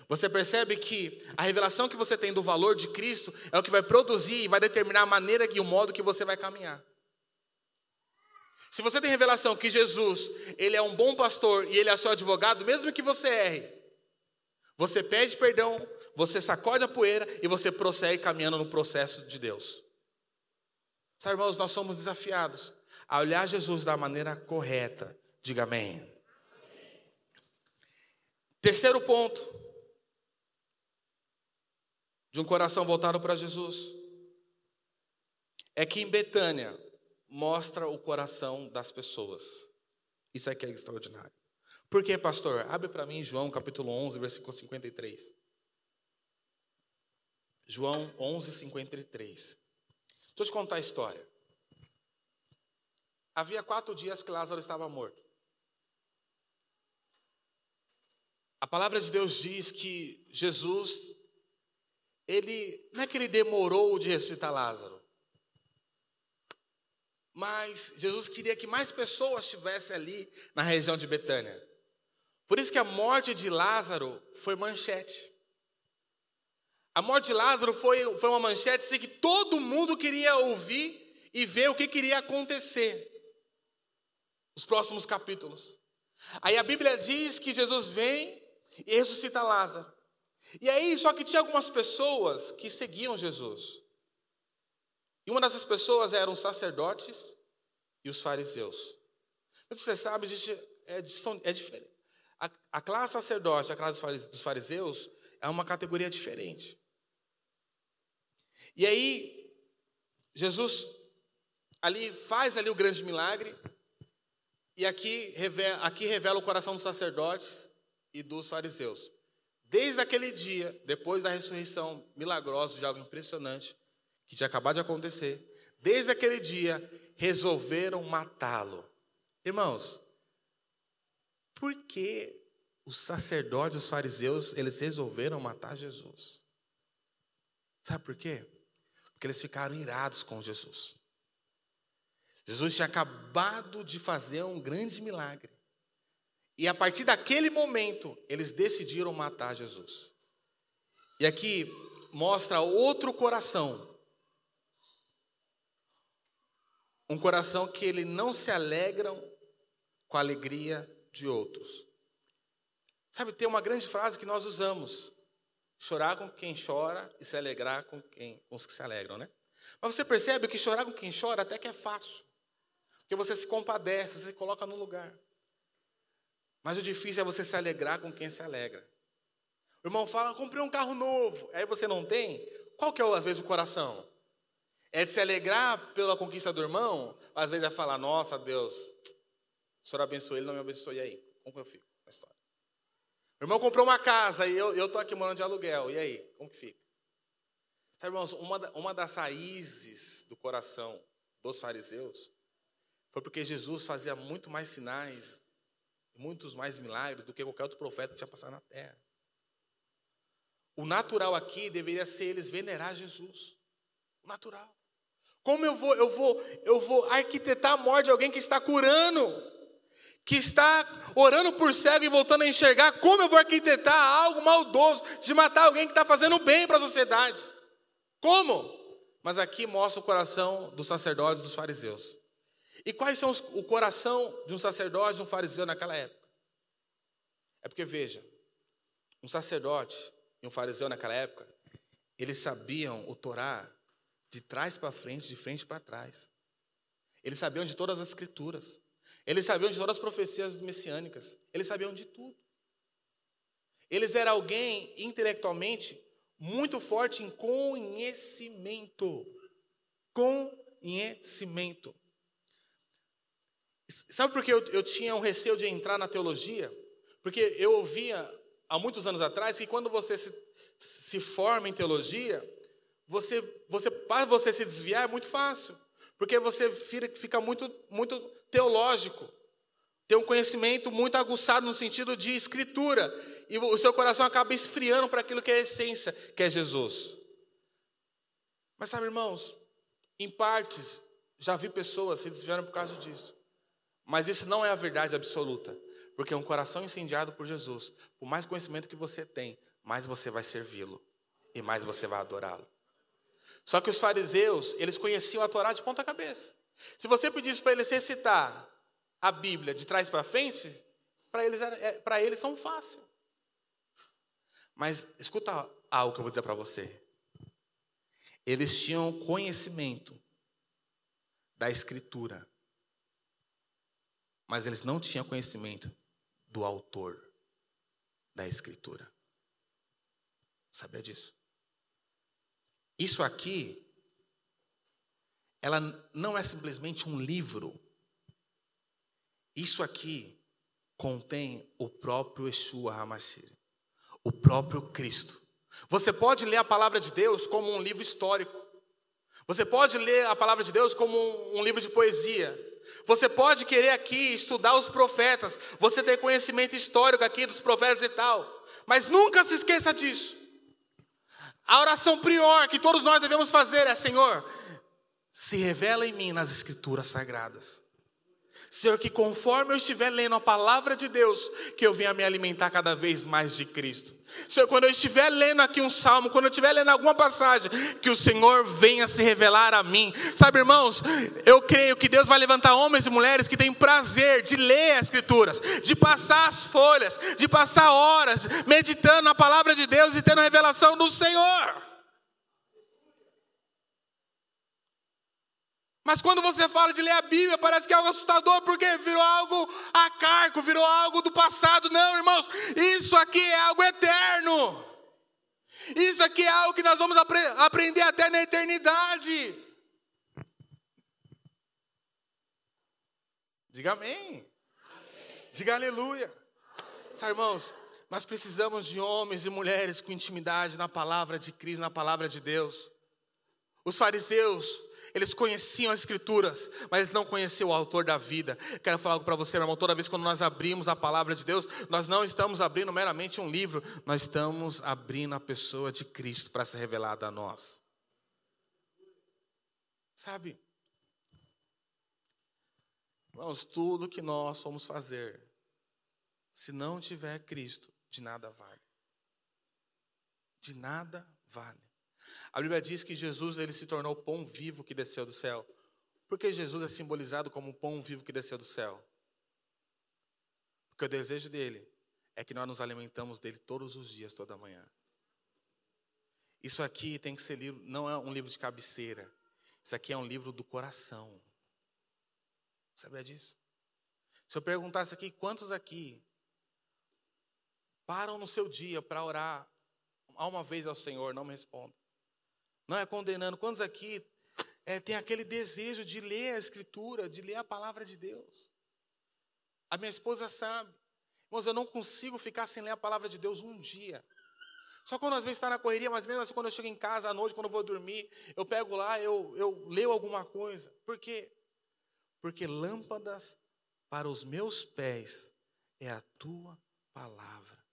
Você percebe que a revelação que você tem do valor de Cristo é o que vai produzir e vai determinar a maneira e o modo que você vai caminhar. Se você tem revelação que Jesus, ele é um bom pastor e ele é seu advogado, mesmo que você erre, você pede perdão, você sacode a poeira e você prossegue caminhando no processo de Deus. Sabe, irmãos, nós somos desafiados a olhar Jesus da maneira correta. Diga amém. Terceiro ponto de um coração voltado para Jesus é que em Betânia mostra o coração das pessoas. Isso aqui é extraordinário. Por quê, pastor? Abre para mim João capítulo 11, versículo 53. João 11, 53. Deixa eu te contar a história. Havia quatro dias que Lázaro estava morto. A palavra de Deus diz que Jesus, ele, não é que ele demorou de ressuscitar Lázaro, mas Jesus queria que mais pessoas estivessem ali na região de Betânia. Por isso que a morte de Lázaro foi manchete. A morte de Lázaro foi, foi uma manchete assim, que todo mundo queria ouvir e ver o que queria acontecer os próximos capítulos. Aí a Bíblia diz que Jesus vem e ressuscita Lázaro. E aí, só que tinha algumas pessoas que seguiam Jesus. E uma dessas pessoas eram os sacerdotes e os fariseus. Mas você sabe, existe, é, é diferente. A, a, classe sacerdote, a classe dos fariseus, é uma categoria diferente. E aí, Jesus ali faz ali o grande milagre, e aqui revela, aqui revela o coração dos sacerdotes e dos fariseus. Desde aquele dia, depois da ressurreição milagrosa de algo impressionante, que tinha acabado de acontecer, desde aquele dia, resolveram matá-lo. Irmãos, por que os sacerdotes, os fariseus, eles resolveram matar Jesus? Sabe por quê? Porque eles ficaram irados com Jesus. Jesus tinha acabado de fazer um grande milagre. E a partir daquele momento, eles decidiram matar Jesus. E aqui mostra outro coração. Um coração que ele não se alegram com a alegria de outros. Sabe, tem uma grande frase que nós usamos: chorar com quem chora e se alegrar com, quem, com os que se alegram, né? Mas você percebe que chorar com quem chora até que é fácil. Porque você se compadece, você se coloca no lugar. Mas o difícil é você se alegrar com quem se alegra. O irmão fala, comprei um carro novo. Aí você não tem. Qual que é, às vezes, o coração? É de se alegrar pela conquista do irmão? Às vezes é falar, nossa, Deus, o Senhor abençoe ele, não me abençoe. E aí? Como que eu fico na história? O irmão comprou uma casa e eu estou aqui morando de aluguel. E aí? Como que fica? Sabe, irmãos, uma, uma das raízes do coração dos fariseus foi porque Jesus fazia muito mais sinais, muitos mais milagres do que qualquer outro profeta que tinha passado na terra. O natural aqui deveria ser eles venerar Jesus. O natural. Como eu vou, eu vou, eu vou arquitetar a morte de alguém que está curando, que está orando por cego e voltando a enxergar, como eu vou arquitetar algo maldoso de matar alguém que está fazendo bem para a sociedade? Como? Mas aqui mostra o coração dos sacerdotes dos fariseus. E quais são os, o coração de um sacerdote, de um fariseu naquela época? É porque, veja, um sacerdote e um fariseu naquela época, eles sabiam o Torá de trás para frente, de frente para trás. Eles sabiam de todas as escrituras. Eles sabiam de todas as profecias messiânicas. Eles sabiam de tudo. Eles eram alguém intelectualmente muito forte em conhecimento. Conhecimento. Sabe por que eu, eu tinha um receio de entrar na teologia? Porque eu ouvia há muitos anos atrás que quando você se, se forma em teologia, você, você, para você se desviar é muito fácil, porque você fica muito, muito teológico, tem um conhecimento muito aguçado no sentido de escritura, e o seu coração acaba esfriando para aquilo que é a essência, que é Jesus. Mas sabe, irmãos, em partes, já vi pessoas se desviando por causa disso. Mas isso não é a verdade absoluta, porque um coração incendiado por Jesus, por mais conhecimento que você tem, mais você vai servi-lo e mais você vai adorá-lo. Só que os fariseus, eles conheciam a Torá de ponta cabeça. Se você pedisse para eles recitar a Bíblia de trás para frente, para eles, é, para eles são fácil. Mas escuta algo que eu vou dizer para você. Eles tinham conhecimento da Escritura, mas eles não tinham conhecimento do autor da Escritura. Sabia disso? Isso aqui, ela não é simplesmente um livro. Isso aqui contém o próprio Yeshua Hamashir, o próprio Cristo. Você pode ler a palavra de Deus como um livro histórico. Você pode ler a palavra de Deus como um, um livro de poesia. Você pode querer aqui estudar os profetas, você ter conhecimento histórico aqui dos profetas e tal, mas nunca se esqueça disso. A oração prior que todos nós devemos fazer é: Senhor, se revela em mim nas Escrituras sagradas. Senhor, que conforme eu estiver lendo a palavra de Deus, que eu venha me alimentar cada vez mais de Cristo. Senhor, quando eu estiver lendo aqui um salmo, quando eu estiver lendo alguma passagem, que o Senhor venha se revelar a mim. Sabe, irmãos, eu creio que Deus vai levantar homens e mulheres que têm prazer de ler as Escrituras, de passar as folhas, de passar horas meditando na palavra de Deus e tendo a revelação do Senhor. Mas quando você fala de ler a Bíblia, parece que é algo assustador, porque virou algo acarco, virou algo do passado. Não, irmãos, isso aqui é algo eterno. Isso aqui é algo que nós vamos apre aprender até na eternidade. Diga amém. amém. Diga aleluia. Sabe, irmãos, nós precisamos de homens e mulheres com intimidade na palavra de Cristo, na palavra de Deus. Os fariseus, eles conheciam as Escrituras, mas eles não conheciam o autor da vida. Quero falar algo para você, meu irmão. Toda vez que nós abrimos a palavra de Deus, nós não estamos abrindo meramente um livro, nós estamos abrindo a pessoa de Cristo para ser revelada a nós. Sabe? Irmãos, tudo que nós vamos fazer, se não tiver Cristo, de nada vale. De nada vale. A Bíblia diz que Jesus ele se tornou o pão vivo que desceu do céu. Por que Jesus é simbolizado como o pão vivo que desceu do céu? Porque o desejo dele é que nós nos alimentamos dele todos os dias, toda manhã. Isso aqui tem que ser livro, não é um livro de cabeceira. Isso aqui é um livro do coração. Sabia disso? Se eu perguntasse aqui, quantos aqui param no seu dia para orar uma vez ao Senhor? Não me respondam não é condenando. Quantos aqui é, tem aquele desejo de ler a Escritura, de ler a palavra de Deus? A minha esposa sabe. Irmãos, eu não consigo ficar sem ler a palavra de Deus um dia. Só quando às vezes está na correria, mas mesmo assim quando eu chego em casa à noite, quando eu vou dormir, eu pego lá, eu, eu leio alguma coisa. Por quê? Porque lâmpadas para os meus pés é a tua palavra.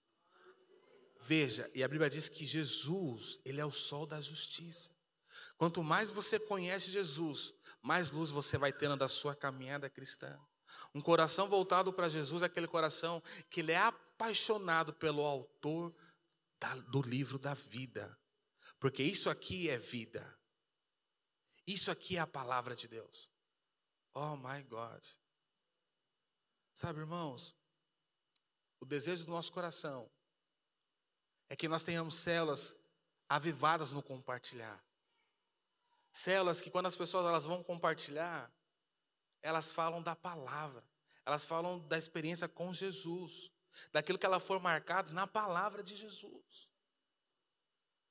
Veja, e a Bíblia diz que Jesus, ele é o sol da justiça. Quanto mais você conhece Jesus, mais luz você vai tendo da sua caminhada cristã. Um coração voltado para Jesus é aquele coração que ele é apaixonado pelo autor da, do livro da vida. Porque isso aqui é vida. Isso aqui é a palavra de Deus. Oh my God. Sabe, irmãos, o desejo do nosso coração é que nós tenhamos células avivadas no compartilhar. Células que quando as pessoas elas vão compartilhar, elas falam da palavra, elas falam da experiência com Jesus, daquilo que ela for marcado na palavra de Jesus.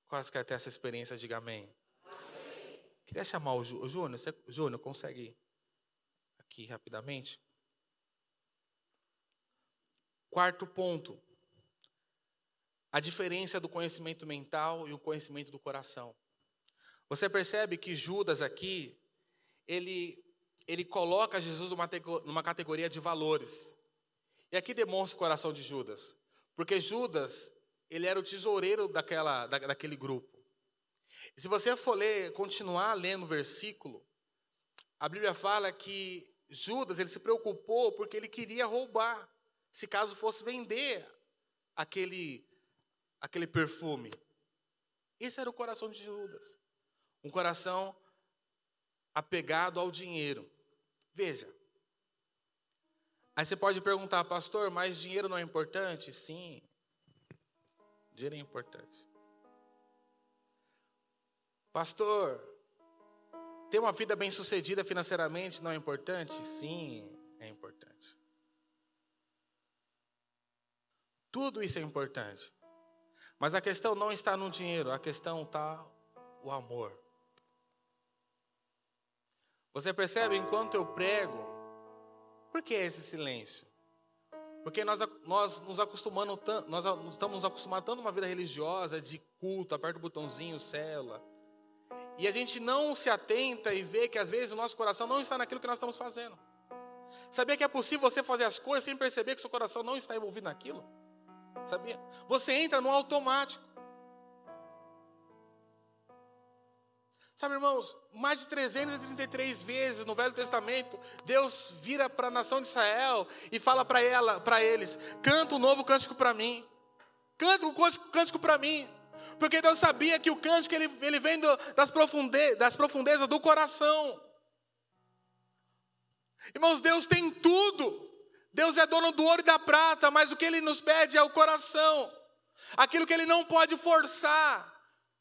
Quase quer ter essa experiência, diga amém. amém. Queria chamar o, Júnior, você, Júnior, consegue aqui rapidamente? Quarto ponto, a diferença do conhecimento mental e o conhecimento do coração. Você percebe que Judas aqui, ele, ele coloca Jesus numa, numa categoria de valores. E aqui demonstra o coração de Judas. Porque Judas, ele era o tesoureiro daquela, da, daquele grupo. E se você for ler, continuar lendo o versículo, a Bíblia fala que Judas, ele se preocupou porque ele queria roubar, se caso fosse vender aquele aquele perfume. Esse era o coração de Judas. Um coração apegado ao dinheiro. Veja. Aí você pode perguntar, pastor, mas dinheiro não é importante? Sim. Dinheiro é importante. Pastor, ter uma vida bem-sucedida financeiramente não é importante? Sim, é importante. Tudo isso é importante. Mas a questão não está no dinheiro, a questão está o amor. Você percebe enquanto eu prego, por que esse silêncio? Porque nós, nós nos acostumamos, nós estamos nos acostumando tanto uma vida religiosa, de culto, aperta o botãozinho, célula. E a gente não se atenta e vê que às vezes o nosso coração não está naquilo que nós estamos fazendo. Sabia que é possível você fazer as coisas sem perceber que seu coração não está envolvido naquilo? Sabia? Você entra no automático. Sabe, irmãos, mais de 333 vezes no Velho Testamento, Deus vira para a nação de Israel e fala para ela, para eles: canta um novo cântico para mim. Canta um cântico para mim. Porque Deus sabia que o cântico ele, ele vem do, das, profunde, das profundezas do coração. Irmãos, Deus tem tudo. Deus é dono do ouro e da prata, mas o que Ele nos pede é o coração. Aquilo que Ele não pode forçar.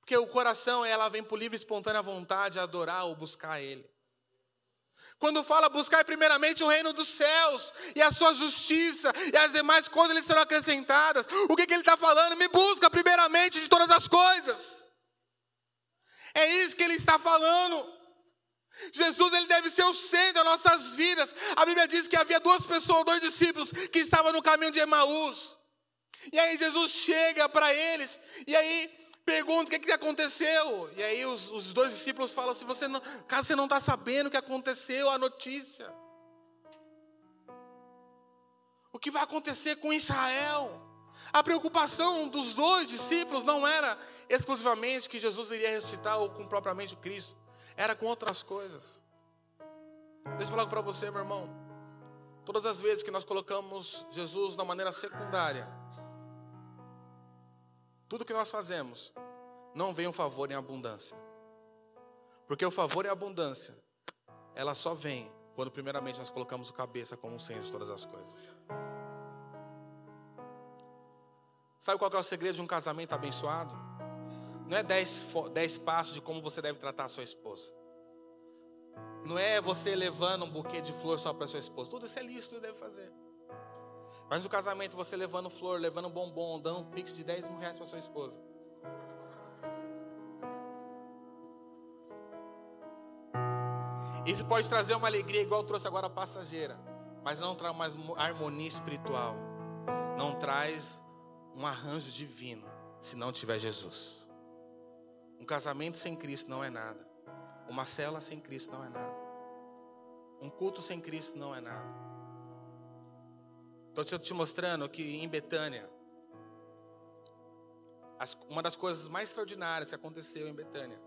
Porque o coração, ela vem por livre e espontânea vontade adorar ou buscar Ele. Quando fala buscar primeiramente o reino dos céus e a sua justiça e as demais coisas lhe serão acrescentadas. O que, que ele está falando? Me busca primeiramente de todas as coisas. É isso que ele está falando. Jesus ele deve ser o centro das nossas vidas. A Bíblia diz que havia duas pessoas, dois discípulos que estavam no caminho de Emaús. E aí Jesus chega para eles e aí pergunta o que, que aconteceu. E aí os, os dois discípulos falam assim: você não, caso você não está sabendo o que aconteceu, a notícia. O que vai acontecer com Israel? A preocupação dos dois discípulos não era exclusivamente que Jesus iria ressuscitar ou com propriamente Cristo era com outras coisas. Deixa eu falar para você, meu irmão. Todas as vezes que nós colocamos Jesus de maneira secundária, tudo que nós fazemos não vem o favor em abundância. Porque o favor e a abundância, ela só vem quando primeiramente nós colocamos o cabeça como o centro de todas as coisas. Sabe qual é o segredo de um casamento abençoado? Não é dez, dez passos de como você deve tratar a sua esposa. Não é você levando um buquê de flor só para sua esposa. Tudo isso é lícito, deve fazer. Mas no casamento, você levando flor, levando bombom, dando um pix de 10 mil reais para sua esposa. Isso pode trazer uma alegria igual trouxe agora a passageira, mas não traz mais harmonia espiritual. Não traz um arranjo divino se não tiver Jesus. Um casamento sem Cristo não é nada. Uma cela sem Cristo não é nada. Um culto sem Cristo não é nada. Estou te mostrando que em Betânia, uma das coisas mais extraordinárias que aconteceu em Betânia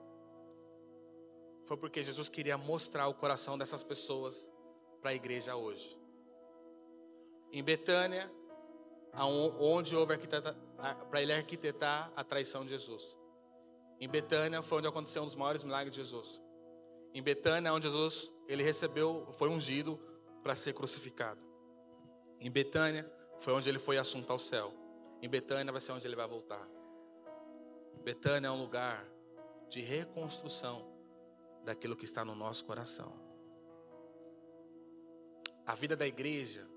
foi porque Jesus queria mostrar o coração dessas pessoas para a igreja hoje. em Betânia, onde houve para ele arquitetar a traição de Jesus. Em Betânia foi onde aconteceu um dos maiores milagres de Jesus. Em Betânia, onde Jesus ele recebeu, foi ungido para ser crucificado. Em Betânia foi onde ele foi assunto ao céu. Em Betânia vai ser onde ele vai voltar. Betânia é um lugar de reconstrução daquilo que está no nosso coração. A vida da igreja,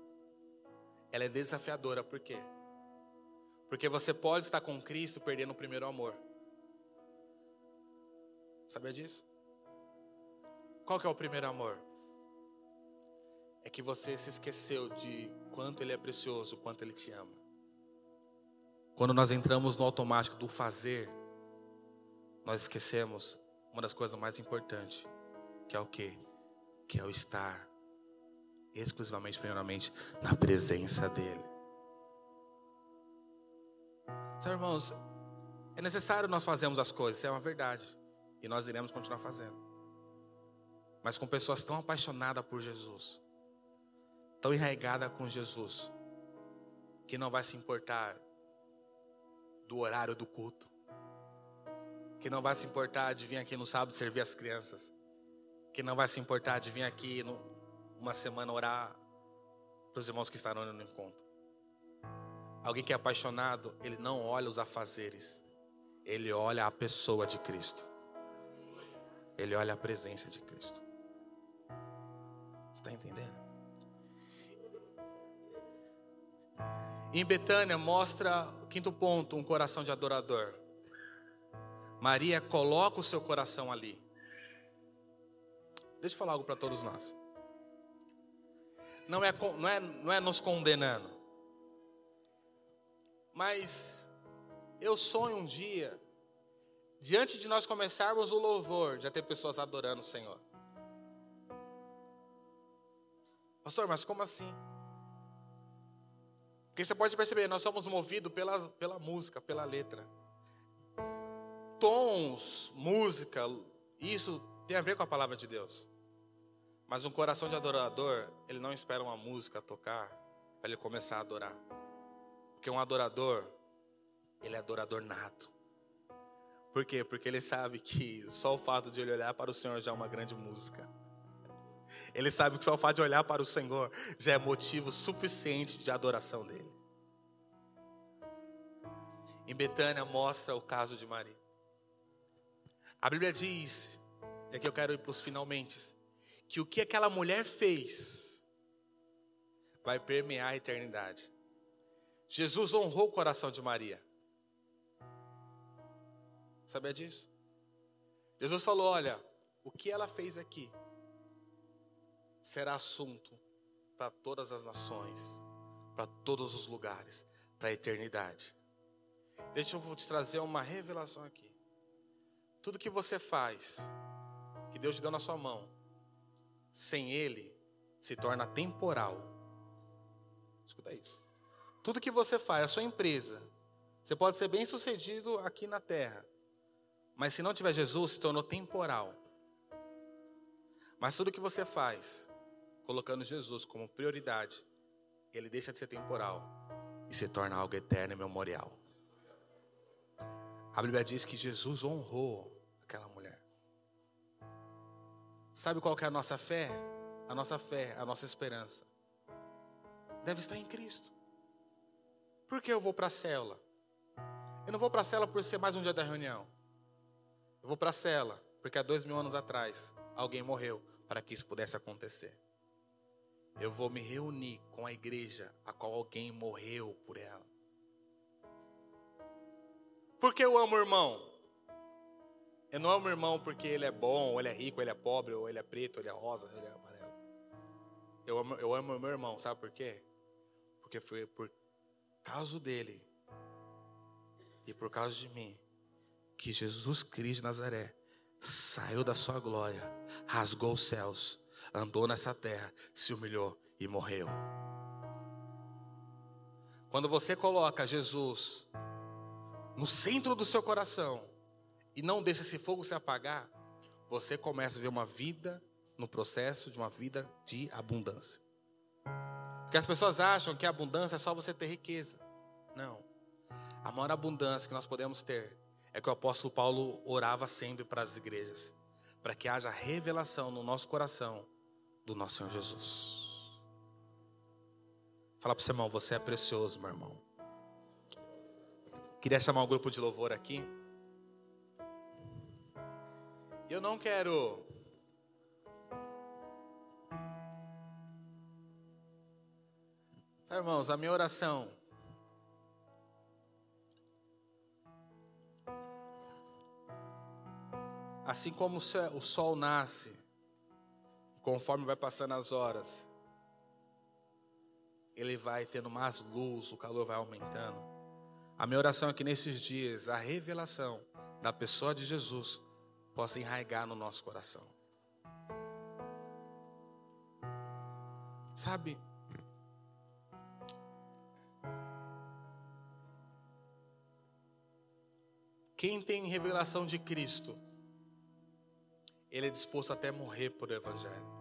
ela é desafiadora, por quê? Porque você pode estar com Cristo perdendo o primeiro amor. Sabia disso? Qual que é o primeiro amor? É que você se esqueceu de quanto ele é precioso, quanto ele te ama. Quando nós entramos no automático do fazer, nós esquecemos uma das coisas mais importantes, que é o quê? Que é o estar exclusivamente, primeiramente, na presença dEle. Sabe, irmãos, é necessário nós fazermos as coisas, isso é uma verdade, e nós iremos continuar fazendo. Mas com pessoas tão apaixonadas por Jesus, tão enraigadas com Jesus, que não vai se importar do horário do culto, que não vai se importar de vir aqui no sábado servir as crianças, que não vai se importar de vir aqui no, uma semana orar para os irmãos que estarão no encontro. Alguém que é apaixonado, ele não olha os afazeres, ele olha a pessoa de Cristo, ele olha a presença de Cristo. Está entendendo? Em Betânia mostra, quinto ponto, um coração de adorador. Maria coloca o seu coração ali. Deixa eu falar algo para todos nós. Não é, não, é, não é nos condenando. Mas eu sonho um dia, diante de nós começarmos o louvor, já ter pessoas adorando o Senhor. Pastor, mas como assim? Porque você pode perceber, nós somos movidos pela, pela música, pela letra tons, música, isso tem a ver com a palavra de Deus. Mas um coração de adorador, ele não espera uma música tocar para ele começar a adorar. Porque um adorador, ele é adorador nato. Por quê? Porque ele sabe que só o fato de ele olhar para o Senhor já é uma grande música. Ele sabe que só o fato de olhar para o Senhor já é motivo suficiente de adoração dele. Em Betânia mostra o caso de Maria. A Bíblia diz, e aqui eu quero ir para os finalmente, que o que aquela mulher fez vai permear a eternidade. Jesus honrou o coração de Maria. Sabia disso? Jesus falou: olha, o que ela fez aqui será assunto para todas as nações, para todos os lugares, para a eternidade. Deixa eu te trazer uma revelação aqui. Tudo que você faz, que Deus te deu na sua mão, sem Ele, se torna temporal. Escuta isso. Tudo que você faz, a sua empresa, você pode ser bem sucedido aqui na terra, mas se não tiver Jesus, se tornou temporal. Mas tudo que você faz, colocando Jesus como prioridade, ele deixa de ser temporal e se torna algo eterno e memorial. A Bíblia diz que Jesus honrou aquela mulher. Sabe qual é a nossa fé? A nossa fé, a nossa esperança deve estar em Cristo. Por que eu vou para a cela? Eu não vou para a cela por ser mais um dia da reunião. Eu vou para a cela porque há dois mil anos atrás alguém morreu para que isso pudesse acontecer. Eu vou me reunir com a igreja a qual alguém morreu por ela. Porque eu amo o irmão. Eu não amo o irmão porque ele é bom, ou ele é rico, ou ele é pobre, ou ele é preto, ou ele é rosa, ou ele é amarelo. Eu amo, eu amo o meu irmão, sabe por quê? Porque foi por causa dele e por causa de mim que Jesus Cristo de Nazaré saiu da sua glória, rasgou os céus, andou nessa terra, se humilhou e morreu. Quando você coloca Jesus no centro do seu coração e não deixa esse fogo se apagar, você começa a ver uma vida no processo de uma vida de abundância. Porque as pessoas acham que a abundância é só você ter riqueza. Não. A maior abundância que nós podemos ter é que o apóstolo Paulo orava sempre para as igrejas, para que haja revelação no nosso coração do nosso Senhor Jesus. Fala para o seu irmão, você é precioso, meu irmão. Queria chamar o grupo de louvor aqui. Eu não quero irmãos, a minha oração assim como o sol nasce, conforme vai passando as horas, ele vai tendo mais luz, o calor vai aumentando. A minha oração é que nesses dias a revelação da pessoa de Jesus possa enraigar no nosso coração. Sabe? Quem tem revelação de Cristo, ele é disposto até morrer por Evangelho.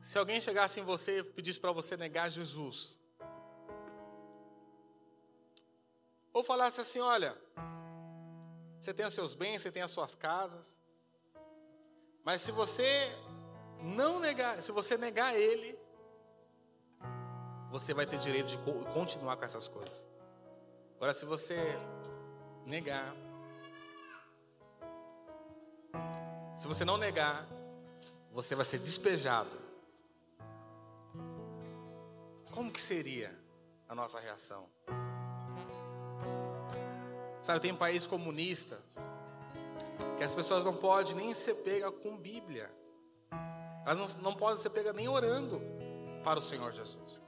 Se alguém chegasse em você e pedisse para você negar Jesus, ou falasse assim: olha, você tem os seus bens, você tem as suas casas, mas se você não negar, se você negar Ele, você vai ter direito de continuar com essas coisas. Agora, se você negar, se você não negar, você vai ser despejado como que seria a nossa reação? Sabe, tem um país comunista que as pessoas não podem nem ser pegas com Bíblia. Elas não, não podem ser pegas nem orando para o Senhor Jesus.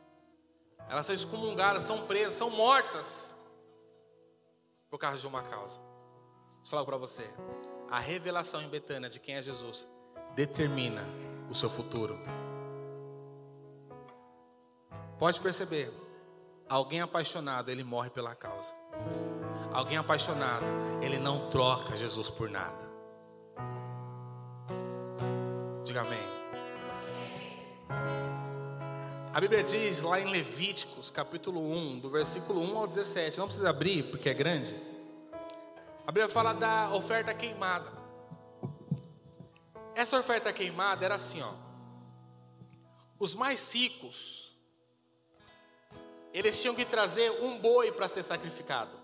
Elas são excomungadas, são presas, são mortas por causa de uma causa. Vou falar para você. A revelação em Betânia de quem é Jesus determina o seu futuro. Pode perceber, alguém apaixonado, ele morre pela causa. Alguém apaixonado, ele não troca Jesus por nada. Diga amém. A Bíblia diz lá em Levíticos, capítulo 1, do versículo 1 ao 17, não precisa abrir porque é grande. A Bíblia fala da oferta queimada. Essa oferta queimada era assim, ó. Os mais ricos eles tinham que trazer um boi para ser sacrificado.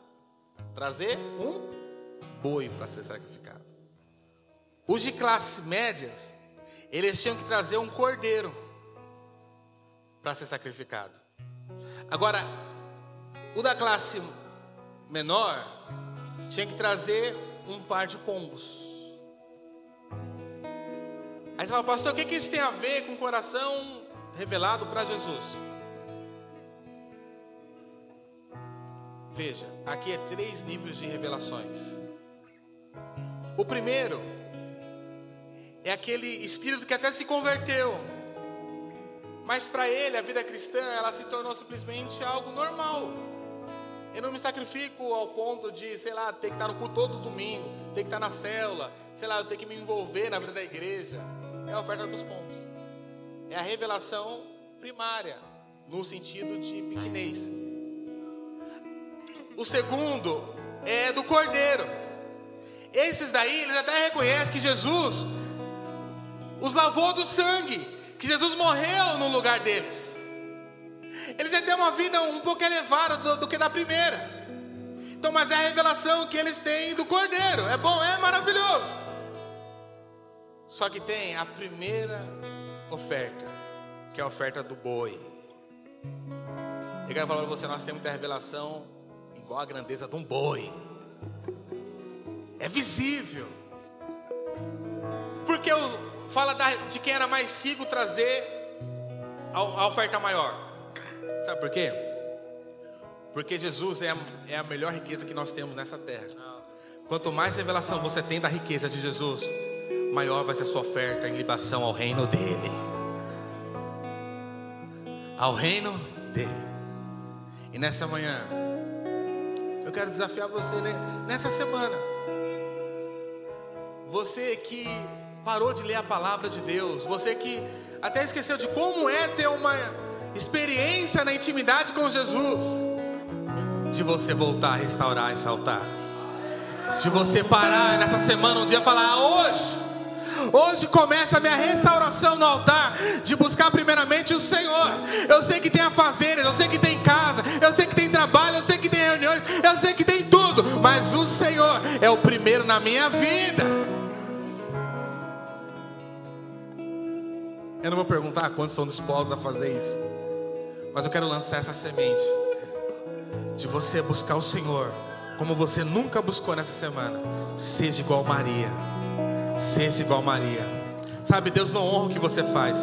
Trazer um boi para ser sacrificado. Os de classe médias, eles tinham que trazer um cordeiro para ser sacrificado. Agora, o da classe menor tinha que trazer um par de pombos. Aí você fala, pastor, o que, que isso tem a ver com o coração revelado para Jesus? Veja, aqui é três níveis de revelações. O primeiro é aquele espírito que até se converteu, mas para ele a vida cristã ela se tornou simplesmente algo normal. Eu não me sacrifico ao ponto de, sei lá, ter que estar no culto todo domingo, ter que estar na célula, sei lá, eu ter que me envolver na vida da igreja. É a oferta dos pombos. É a revelação primária, no sentido de pequenez. O segundo é do cordeiro. Esses daí, eles até reconhecem que Jesus os lavou do sangue, que Jesus morreu no lugar deles. Eles têm uma vida um pouco elevada do, do que da primeira. Então, mas é a revelação que eles têm do cordeiro. É bom, é maravilhoso. Só que tem a primeira oferta, que é a oferta do boi. Eu quero falar para você, nós temos que ter a revelação igual a grandeza de um boi. É visível. Porque fala de quem era mais rico trazer a oferta maior. Sabe por quê? Porque Jesus é a, é a melhor riqueza que nós temos nessa terra. Quanto mais revelação você tem da riqueza de Jesus, maior vai ser a sua oferta em libação ao reino dele. Ao reino dele. E nessa manhã, eu quero desafiar você nessa semana. Você que parou de ler a palavra de Deus, você que até esqueceu de como é ter uma experiência na intimidade com Jesus, de você voltar a restaurar esse altar, de você parar nessa semana um dia e falar: ah, hoje. Hoje começa a minha restauração no altar, de buscar primeiramente o Senhor. Eu sei que tem a fazer, eu sei que tem casa, eu sei que tem trabalho, eu sei que tem reuniões, eu sei que tem tudo, mas o Senhor é o primeiro na minha vida. Eu não vou perguntar quantos são dispostos a fazer isso, mas eu quero lançar essa semente de você buscar o Senhor como você nunca buscou nessa semana. Seja igual Maria, seja igual Maria. Sabe, Deus não honra o que você faz,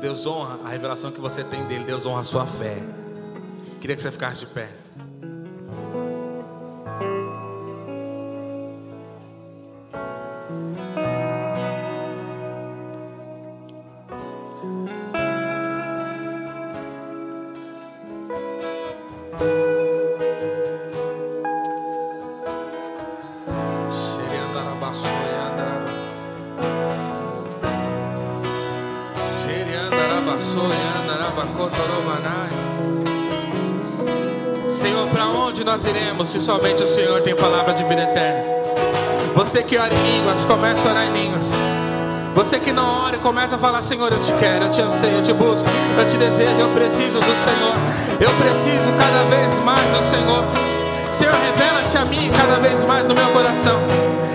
Deus honra a revelação que você tem dele, Deus honra a sua fé. Queria que você ficasse de pé. Se somente o Senhor tem palavra de vida eterna? Você que ora em línguas, começa a orar em línguas. Você que não ora começa a falar, Senhor, eu te quero, eu te anseio, eu te busco, eu te desejo, eu preciso do Senhor. Eu preciso cada vez mais do Senhor. Senhor, revela-te a mim cada vez mais no meu coração.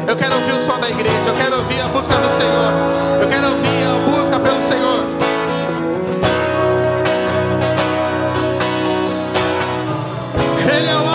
Eu quero ouvir o som da igreja, eu quero ouvir a busca do Senhor. Eu quero ouvir a busca pelo Senhor. Ele é o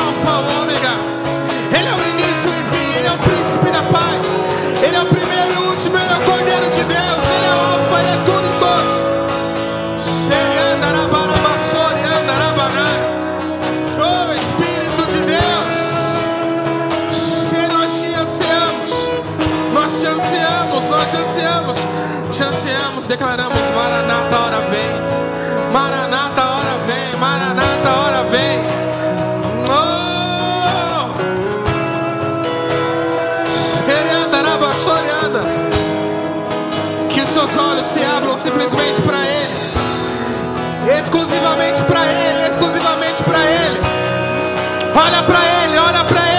Declaramos: Maranata, hora vem. Maranata, hora vem. Maranata, hora vem. seus olhos se abram simplesmente para Ele, exclusivamente para Ele, exclusivamente para Ele. Olha para Ele, olha para Ele,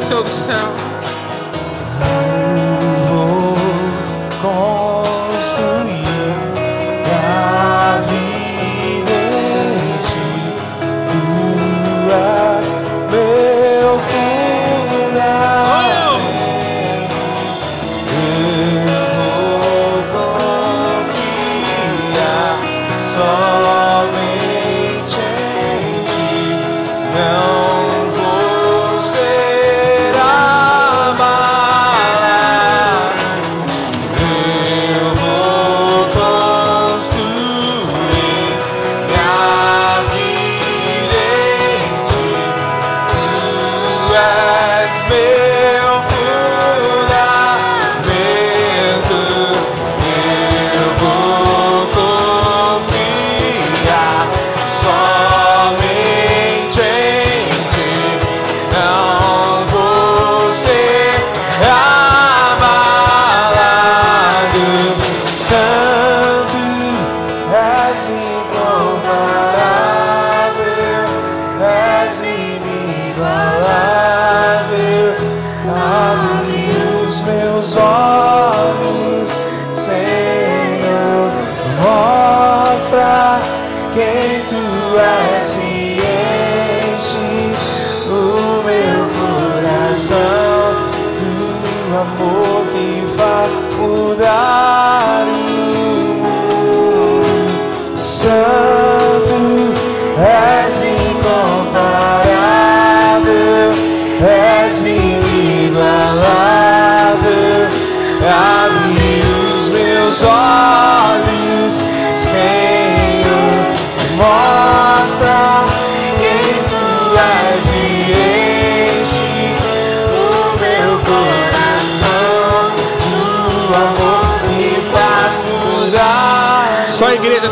desceu do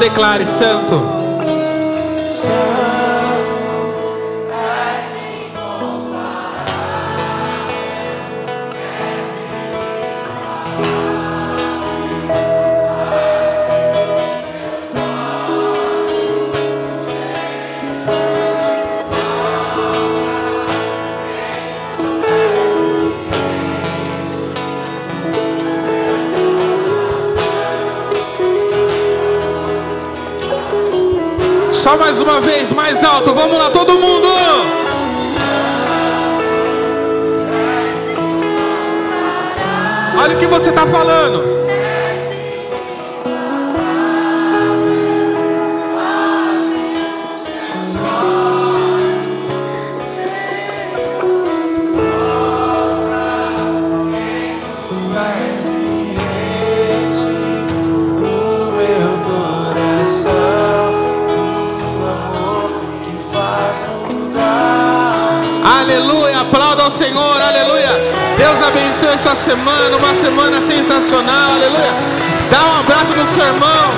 declare: Santo. Alto. Vamos lá, todo mundo. Olha o que você está falando. Abençoe a sua semana, uma semana sensacional, aleluia. Dá um abraço no seu irmão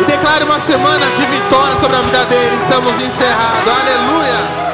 e declare uma semana de vitória sobre a vida dele. Estamos encerrados, aleluia.